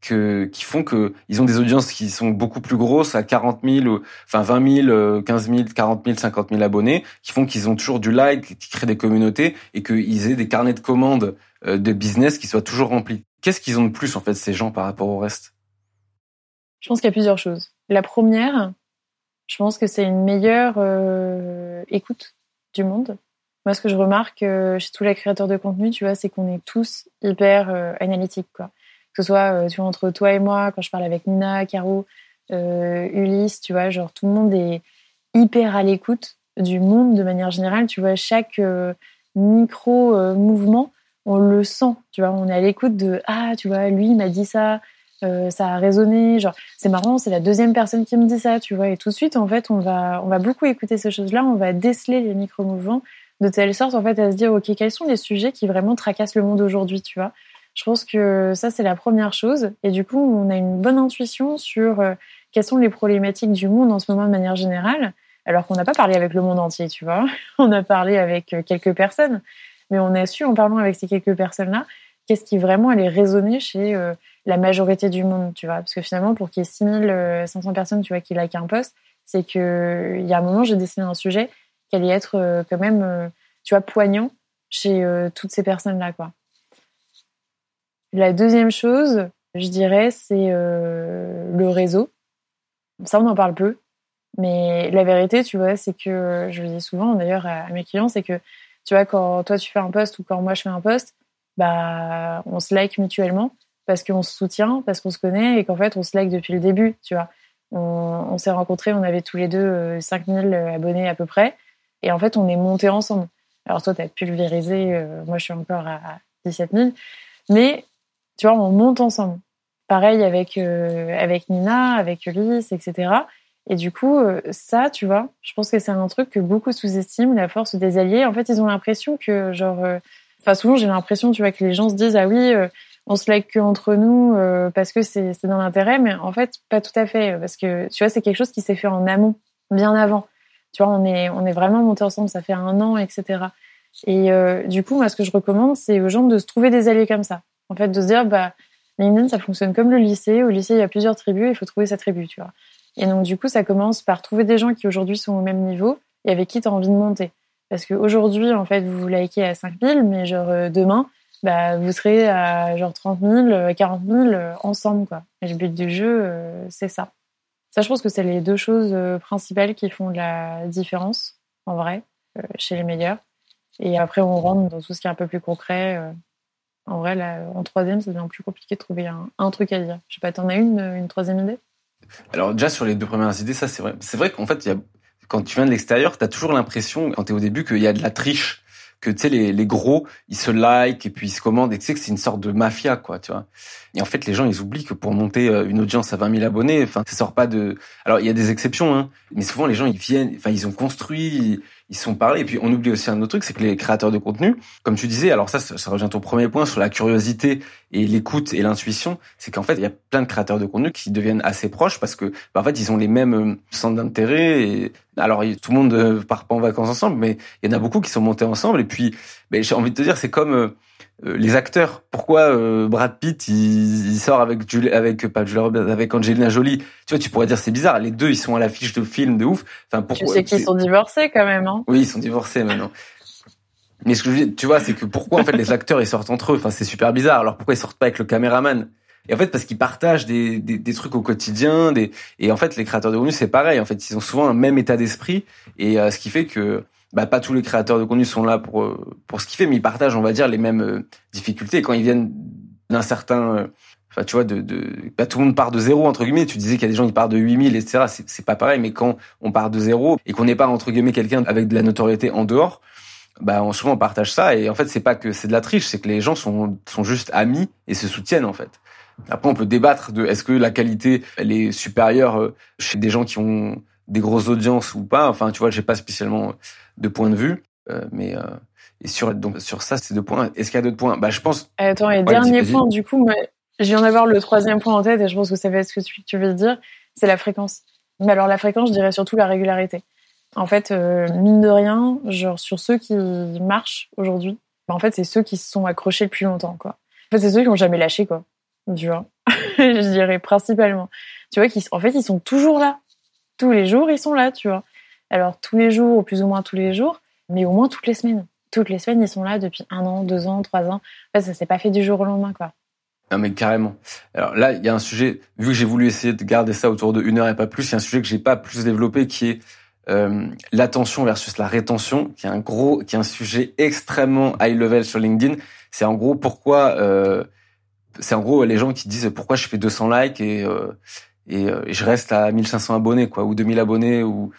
qui font que ils ont des audiences qui sont beaucoup plus grosses à 40 000, enfin 20 000, 15 000, 40 000, 50 000 abonnés, qui font qu'ils ont toujours du like, qui créent des communautés et qu'ils aient des carnets de commandes euh, de business qui soient toujours remplis? Qu'est-ce qu'ils ont de plus en fait ces gens par rapport au reste? Je pense qu'il y a plusieurs choses. La première, je pense que c'est une meilleure euh, écoute du monde. Moi, ce que je remarque euh, chez tous les créateurs de contenu, tu vois, c'est qu'on est tous hyper analytiques, quoi que ce soit euh, tu entre toi et moi, quand je parle avec Nina, Caro, euh, Ulysse, tu vois, genre tout le monde est hyper à l'écoute du monde de manière générale. Tu vois, chaque euh, micro mouvement, on le sent. Tu vois, on est à l'écoute de ah, tu vois, lui il m'a dit ça, ça a résonné. Genre, c'est marrant, c'est la deuxième personne qui me dit ça, tu vois. Et tout de suite, en fait, on va, on va beaucoup écouter ces choses-là. On va déceler les micro mouvements de telle sorte, en fait, à se dire ok, quels sont les sujets qui vraiment tracassent le monde aujourd'hui, tu vois. Je pense que ça, c'est la première chose. Et du coup, on a une bonne intuition sur euh, quelles sont les problématiques du monde en ce moment de manière générale, alors qu'on n'a pas parlé avec le monde entier, tu vois. On a parlé avec euh, quelques personnes, mais on a su, en parlant avec ces quelques personnes-là, qu'est-ce qui vraiment allait résonner chez euh, la majorité du monde, tu vois. Parce que finalement, pour qu'il y ait 6500 personnes, tu vois, qui like un post, c'est qu'il y a un moment, j'ai dessiné un sujet qui allait être quand même, tu vois, poignant chez toutes ces personnes-là, quoi. La deuxième chose, je dirais, c'est euh, le réseau. Ça, on en parle peu. Mais la vérité, tu vois, c'est que je le dis souvent d'ailleurs à, mes clients, c'est que tu vois, quand toi tu fais un post ou quand moi je fais un post, bah, on se like mutuellement parce qu'on se soutient, parce qu'on se connaît et qu'en fait on se like depuis le début, tu vois. On, s'est rencontrés, on avait tous les deux 5000 euh, abonnés à peu près et en fait on est montés ensemble. Alors toi tu as pulvérisé, euh, moi je suis encore à 17 000, mais tu vois, on monte ensemble. Pareil avec euh, avec Nina, avec Ulysse, etc. Et du coup, euh, ça, tu vois, je pense que c'est un truc que beaucoup sous-estiment, la force des alliés. En fait, ils ont l'impression que, genre, euh, enfin, souvent, j'ai l'impression, tu vois, que les gens se disent, ah oui, on se like que entre nous parce que c'est dans l'intérêt, mais en fait, pas tout à fait, parce que, tu vois, c'est quelque chose qui s'est fait en amont, bien avant. Tu vois, on est, on est vraiment montés ensemble, ça fait un an, etc. Et du coup, moi, ce que je recommande, c'est aux gens de se trouver des alliés comme ça. En fait, de se dire, bah, LinkedIn, ça fonctionne comme le lycée. Au lycée, il y a plusieurs tribus, il faut trouver sa tribu, tu vois. Et donc, du coup, ça commence par trouver des gens qui aujourd'hui sont au même niveau et avec qui tu as envie de monter. Parce qu'aujourd'hui, en fait, vous vous likez à 5000, mais genre euh, demain, bah, vous serez à genre 30 000, 40 000 ensemble, quoi. Et le but du jeu, euh, c'est ça. Ça, je pense que c'est les deux choses euh, principales qui font la différence, en vrai, chez les meilleurs. Et après, on rentre dans tout ce qui est un peu plus concret. En vrai, là, en troisième, ça devient plus compliqué de trouver un, truc à dire. Je sais pas, t'en as une, une troisième idée? Alors déjà sur les deux premières idées, ça c'est vrai. C'est vrai qu'en fait, y a quand tu viens de l'extérieur, t'as toujours l'impression, quand t'es au début, qu'il y a de la triche que tu sais les, les gros ils se like et puis ils se commandent et tu sais que c'est une sorte de mafia quoi tu vois et en fait les gens ils oublient que pour monter euh, une audience à 20 000 abonnés enfin ça sort pas de alors il y a des exceptions hein mais souvent les gens ils viennent enfin ils ont construit ils sont parlés. Et puis on oublie aussi un autre truc, c'est que les créateurs de contenu, comme tu disais, alors ça, ça, rejoint ton premier point sur la curiosité et l'écoute et l'intuition, c'est qu'en fait il y a plein de créateurs de contenu qui deviennent assez proches parce que bah, en fait ils ont les mêmes euh, centres d'intérêt. Et alors tout le monde euh, part pas en vacances ensemble, mais il y en a beaucoup qui sont montés ensemble. Et puis ben, j'ai envie de te dire, c'est comme euh, euh, les acteurs. Pourquoi euh, Brad Pitt il, il, sort avec Julie, avec pas Roberts, avec Angelina Jolie? Tu vois, tu pourrais dire c'est bizarre. Les deux, ils sont à l'affiche de films de ouf. Enfin, pourquoi Tu sais qu'ils sont divorcés quand même, hein Oui, ils sont divorcés maintenant. Mais ce que je veux tu vois, c'est que pourquoi en fait les acteurs ils sortent entre eux? Enfin, c'est super bizarre. Alors pourquoi ils sortent pas avec le caméraman? Et en fait, parce qu'ils partagent des, des, des, trucs au quotidien, des et en fait, les créateurs de contenu c'est pareil. En fait, ils ont souvent un même état d'esprit, et euh, ce qui fait que bah, pas tous les créateurs de contenu sont là pour euh, pour ce qu'ils fait, mais ils partagent, on va dire, les mêmes euh, difficultés. Quand ils viennent d'un certain, enfin, tu vois, de, de bah, tout le monde part de zéro entre guillemets. Tu disais qu'il y a des gens qui partent de 8000, etc. C'est pas pareil, mais quand on part de zéro et qu'on n'est pas entre guillemets quelqu'un avec de la notoriété en dehors, bah, on, souvent on partage ça. Et en fait, c'est pas que c'est de la triche, c'est que les gens sont sont juste amis et se soutiennent en fait. Après, on peut débattre de est-ce que la qualité elle est supérieure chez des gens qui ont des grosses audiences ou pas. Enfin, tu vois, j'ai pas spécialement de point de vue, euh, mais euh, et sur donc sur ça, c'est deux points. Est-ce qu'il y a d'autres points? Bah, je pense. Attends, et dernier point, du coup, moi, je viens d'avoir le troisième point en tête et je pense que ça va être ce que tu veux dire, c'est la fréquence. Mais alors la fréquence, je dirais surtout la régularité. En fait, euh, mine de rien, genre sur ceux qui marchent aujourd'hui, bah, en fait, c'est ceux qui se sont accrochés le plus longtemps, quoi. En fait, c'est ceux qui n'ont jamais lâché, quoi. Tu vois, je dirais principalement. Tu vois, en fait, ils sont toujours là tous les jours, ils sont là, tu vois. Alors, tous les jours, ou plus ou moins tous les jours, mais au moins toutes les semaines. Toutes les semaines, ils sont là depuis un an, deux ans, trois ans. En fait, ça s'est pas fait du jour au lendemain, quoi. Non, mais carrément. Alors là, il y a un sujet, vu que j'ai voulu essayer de garder ça autour de une heure et pas plus, il y a un sujet que j'ai pas plus développé qui est euh, l'attention versus la rétention, qui est un gros, qui est un sujet extrêmement high level sur LinkedIn. C'est en gros pourquoi, euh, c'est en gros les gens qui disent pourquoi je fais 200 likes et euh, euh, et, je reste à 1500 abonnés quoi ou 2000 abonnés ou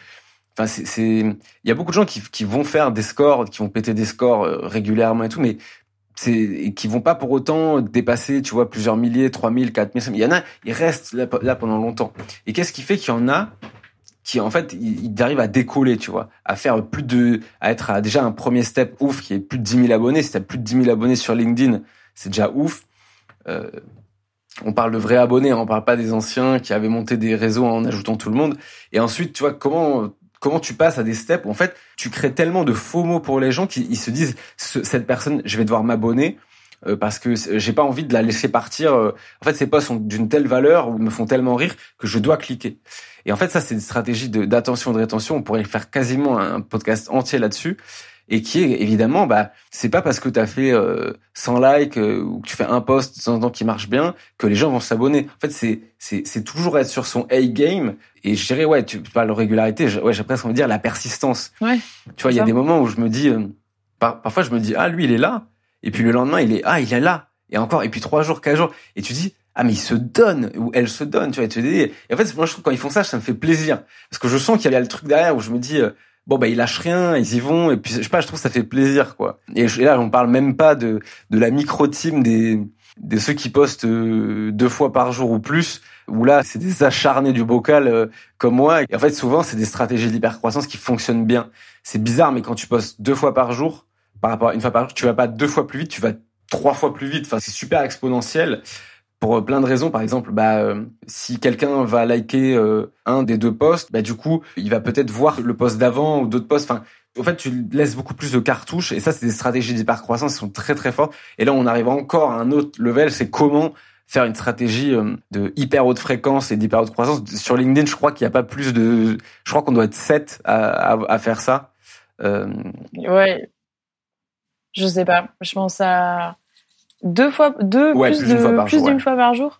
enfin c'est il y a beaucoup de gens qui qui vont faire des scores qui vont péter des scores euh, régulièrement et tout mais c'est qui vont pas pour autant dépasser tu vois plusieurs milliers 3000 4000 il y en a ils restent là, là pendant longtemps et qu'est-ce qui fait qu'il y en a qui en fait ils arrivent à décoller tu vois à faire plus de à être à déjà un premier step ouf qui est plus de 10 000 abonnés. Si t'as plus de 10 000 abonnés sur LinkedIn c'est déjà ouf. Euh, on parle de vrais abonnés, hein, on parle pas des anciens qui avaient monté des réseaux en ajoutant tout le monde. Et ensuite, tu vois, comment comment tu passes à des steps où en fait tu crées tellement de faux mots pour les gens qui se disent cette personne, je vais devoir m'abonner euh, parce que j'ai pas envie de la laisser partir. Euh. En fait, ces posts sont d'une telle valeur ou me font tellement rire que je dois cliquer. Et en fait, ça, c'est une stratégie d'attention, de, de rétention. On pourrait faire quasiment un podcast entier là-dessus et qui est évidemment bah c'est pas parce que tu as fait euh, 100 likes euh, ou que tu fais un post de temps en temps qui marche bien que les gens vont s'abonner. En fait, c'est c'est c'est toujours être sur son A game et je dirais ouais, tu parles de régularité, ouais, j'ai presque envie de dire la persistance. Ouais. Tu vois, il y a des moments où je me dis euh, parfois je me dis ah lui il est là et puis le lendemain il est ah il est là et encore et puis trois jours quatre jours et tu dis ah mais il se donne ou elle se donne tu vois et tu dis en fait moi je trouve quand ils font ça ça me fait plaisir parce que je sens qu'il y a le truc derrière où je me dis euh, bon bah ils lâchent rien, ils y vont et puis je sais pas, je trouve que ça fait plaisir quoi. Et, là on parle même pas de de la micro team des de ceux qui postent euh, deux fois par jour ou plus où là c'est des acharnés du bocal euh, comme moi et en fait souvent c'est des stratégies d'hypercroissance qui fonctionnent bien. C'est bizarre mais quand tu postes deux fois par jour par rapport à une fois par jour, tu vas pas deux fois plus vite, tu vas trois fois plus vite. Enfin c'est super exponentiel pour euh, plein de raisons. Par exemple, bah, euh, si quelqu'un va liker euh, un des deux posts, bah, du coup, il va peut-être voir le post d'avant ou d'autres posts. Enfin, en fait, tu laisses beaucoup plus de cartouches. Et ça, c'est des stratégies d'hypercroissance qui sont très très fortes. Et là, on arrive encore à un autre level. C'est comment faire une stratégie de hyper haute fréquence et d'hyper haute croissance. Sur LinkedIn, je crois qu'il n'y a pas plus de... Je crois qu'on doit être 7 à, à, à faire ça. Euh... Ouais. Je sais pas. Je pense à deux fois, deux, plus, d'une fois, par jour.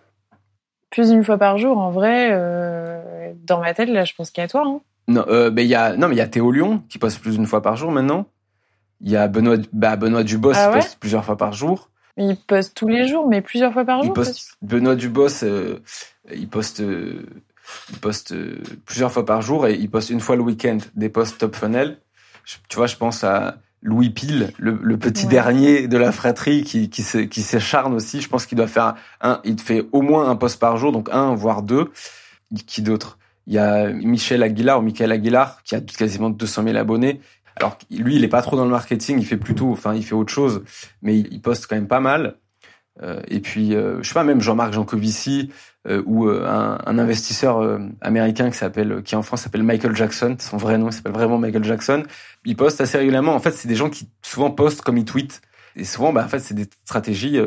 Plus d'une fois par jour, en vrai, euh, dans ma tête, là, je pense qu'il y a toi. Hein. Non, euh, mais il y a, non, mais il y a Théo Lyon qui poste plus d'une fois par jour maintenant. Il y a Benoît, bah, Benoît Dubos ah qui poste plusieurs fois par jour. Il poste tous les jours, mais plusieurs fois par jour. Benoît Dubos, euh, il poste. il poste euh, plusieurs fois par jour et il poste une fois le week-end des posts top funnel. tu vois, je pense à Louis Pile, le, petit dernier de la fratrie qui, qui, qui s'écharne aussi. Je pense qu'il doit faire un, il fait au moins un post par jour, donc un, voire deux. Qui d'autre? Il y a Michel Aguilar ou Michael Aguilar qui a quasiment 200 000 abonnés. Alors lui, il est pas trop dans le marketing, il fait plutôt, enfin, il fait autre chose, mais il, poste quand même pas mal. Euh, et puis, euh, je sais pas, même Jean-Marc Jancovici euh, ou euh, un, un, investisseur euh, américain qui s'appelle, qui en France s'appelle Michael Jackson, son vrai nom s'appelle vraiment Michael Jackson. Il poste assez régulièrement. En fait, c'est des gens qui souvent postent comme ils tweetent. Et souvent, bah, en fait, c'est des stratégies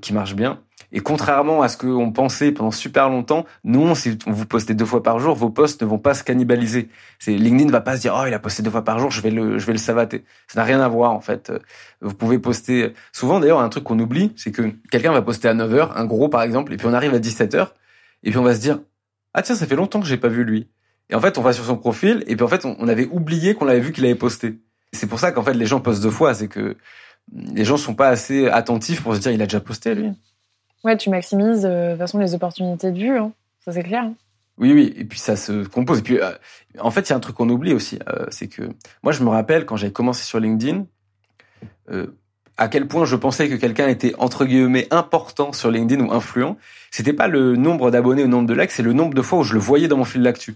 qui marchent bien. Et contrairement à ce qu'on pensait pendant super longtemps, non, si vous postez deux fois par jour, vos posts ne vont pas se cannibaliser. C'est LinkedIn ne va pas se dire oh il a posté deux fois par jour, je vais le je vais le savater. Ça n'a rien à voir en fait. Vous pouvez poster souvent d'ailleurs un truc qu'on oublie, c'est que quelqu'un va poster à 9h, un gros par exemple, et puis on arrive à 17h et puis on va se dire ah tiens ça fait longtemps que j'ai pas vu lui. Et en fait on va sur son profil et puis en fait on, avait oublié qu'on l'avait vu qu'il avait posté. C'est pour ça qu'en fait les gens postent deux fois, c'est que les gens sont pas assez attentifs pour se dire il a déjà posté lui. Ouais, tu maximises euh, de toute façon les opportunités de vue, hein. ça c'est clair. Hein. Oui, oui, et puis ça se compose. Et puis, euh, en fait, il y a un truc qu'on oublie aussi, euh, c'est que moi, je me rappelle quand j'avais commencé sur LinkedIn, à quel point je pensais que quelqu'un était entre guillemets important sur LinkedIn ou influent. C'était pas le nombre d'abonnés ou le nombre de likes, c'est le nombre de fois où je le voyais dans mon fil d'actu.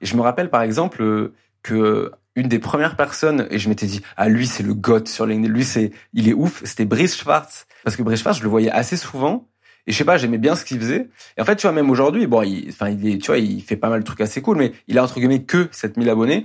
Et je me rappelle par exemple que une des premières personnes, et je m'étais dit, ah lui c'est le goth sur LinkedIn, lui c'est, il est ouf, c'était Brice Schwartz. Parce que Brice Schwartz, je le voyais assez souvent, et je sais pas, j'aimais bien ce qu'il faisait. Et en fait, tu vois, même aujourd'hui, bon, il, enfin, il est, tu vois, il fait pas mal de trucs assez cool, mais il a entre guillemets que 7000 abonnés.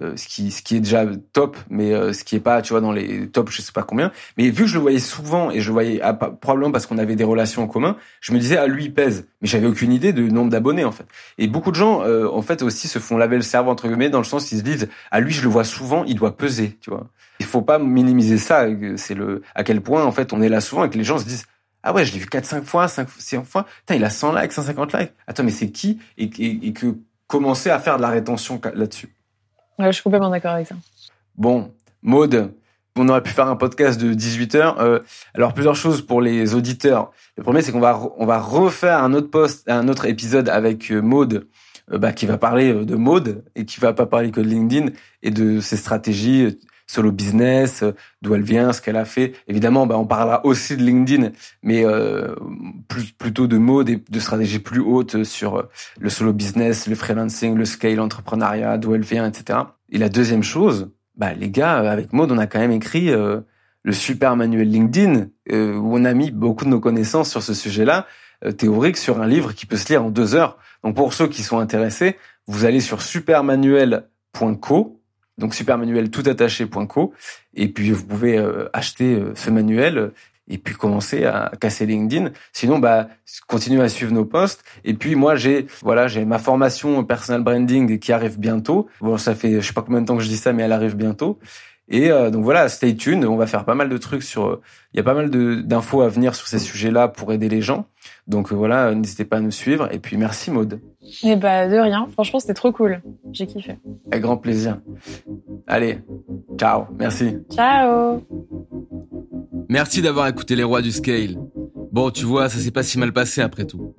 Euh, ce qui ce qui est déjà top mais euh, ce qui est pas tu vois dans les top je sais pas combien. Mais vu que je le voyais souvent et je le voyais ah, probablement parce qu'on avait des relations en commun je me disais ah lui il pèse. Mais j'avais aucune idée du nombre d'abonnés en fait. Et beaucoup de gens euh, en fait aussi se font laver le cerveau entre guillemets dans le sens qu'ils se disent ah lui je le vois souvent il doit peser tu vois. Il faut pas minimiser ça c'est le à quel point en fait on est là souvent et que les gens se disent ah ouais je l'ai vu 4 5 fois 5 6 fois. Putain il a 100 likes 150 likes. Attends mais c'est qui? Et, et, et que commencer à faire de la rétention là-dessus? Je suis complètement d'accord avec ça. Bon, Maude, on aurait pu faire un podcast de 18 heures. Euh, alors plusieurs choses pour les auditeurs. Le premier, c'est qu'on va on va refaire un autre post, un autre épisode avec euh, Maude, euh, bah, qui va parler de Maude et qui va pas parler que de LinkedIn et de ses stratégies solo business, d'où elle vient, ce qu'elle a fait. Évidemment, bah, on parlera aussi de LinkedIn, mais euh, plus, plutôt de modes et de stratégies plus hautes sur le solo business, le freelancing, le scale, l'entrepreneuriat, d'où elle vient, etc. Et la deuxième chose, bah, les gars, avec Mode, on a quand même écrit euh, le super manuel LinkedIn, euh, où on a mis beaucoup de nos connaissances sur ce sujet-là, théorique, sur un livre qui peut se lire en deux heures. Donc pour ceux qui sont intéressés, vous allez sur supermanuel.co donc supermanuel tout attaché.co et puis vous pouvez euh, acheter euh, ce manuel et puis commencer à casser LinkedIn. Sinon, bah, continuez à suivre nos posts. Et puis moi, j'ai voilà, j'ai ma formation personal branding qui arrive bientôt. Bon, ça fait je sais pas combien de temps que je dis ça, mais elle arrive bientôt. Et euh, donc voilà, stay tuned. On va faire pas mal de trucs sur. Il y a pas mal d'infos à venir sur ces sujets-là pour aider les gens. Donc voilà, n'hésitez pas à nous suivre. Et puis merci Maude. Eh bah de rien. Franchement, c'était trop cool. J'ai kiffé. Avec grand plaisir. Allez, ciao. Merci. Ciao. Merci d'avoir écouté les rois du scale. Bon, tu vois, ça s'est pas si mal passé après tout.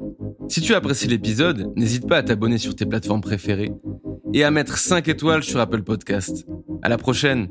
Si tu as apprécié l'épisode, n'hésite pas à t'abonner sur tes plateformes préférées et à mettre 5 étoiles sur Apple Podcast. À la prochaine.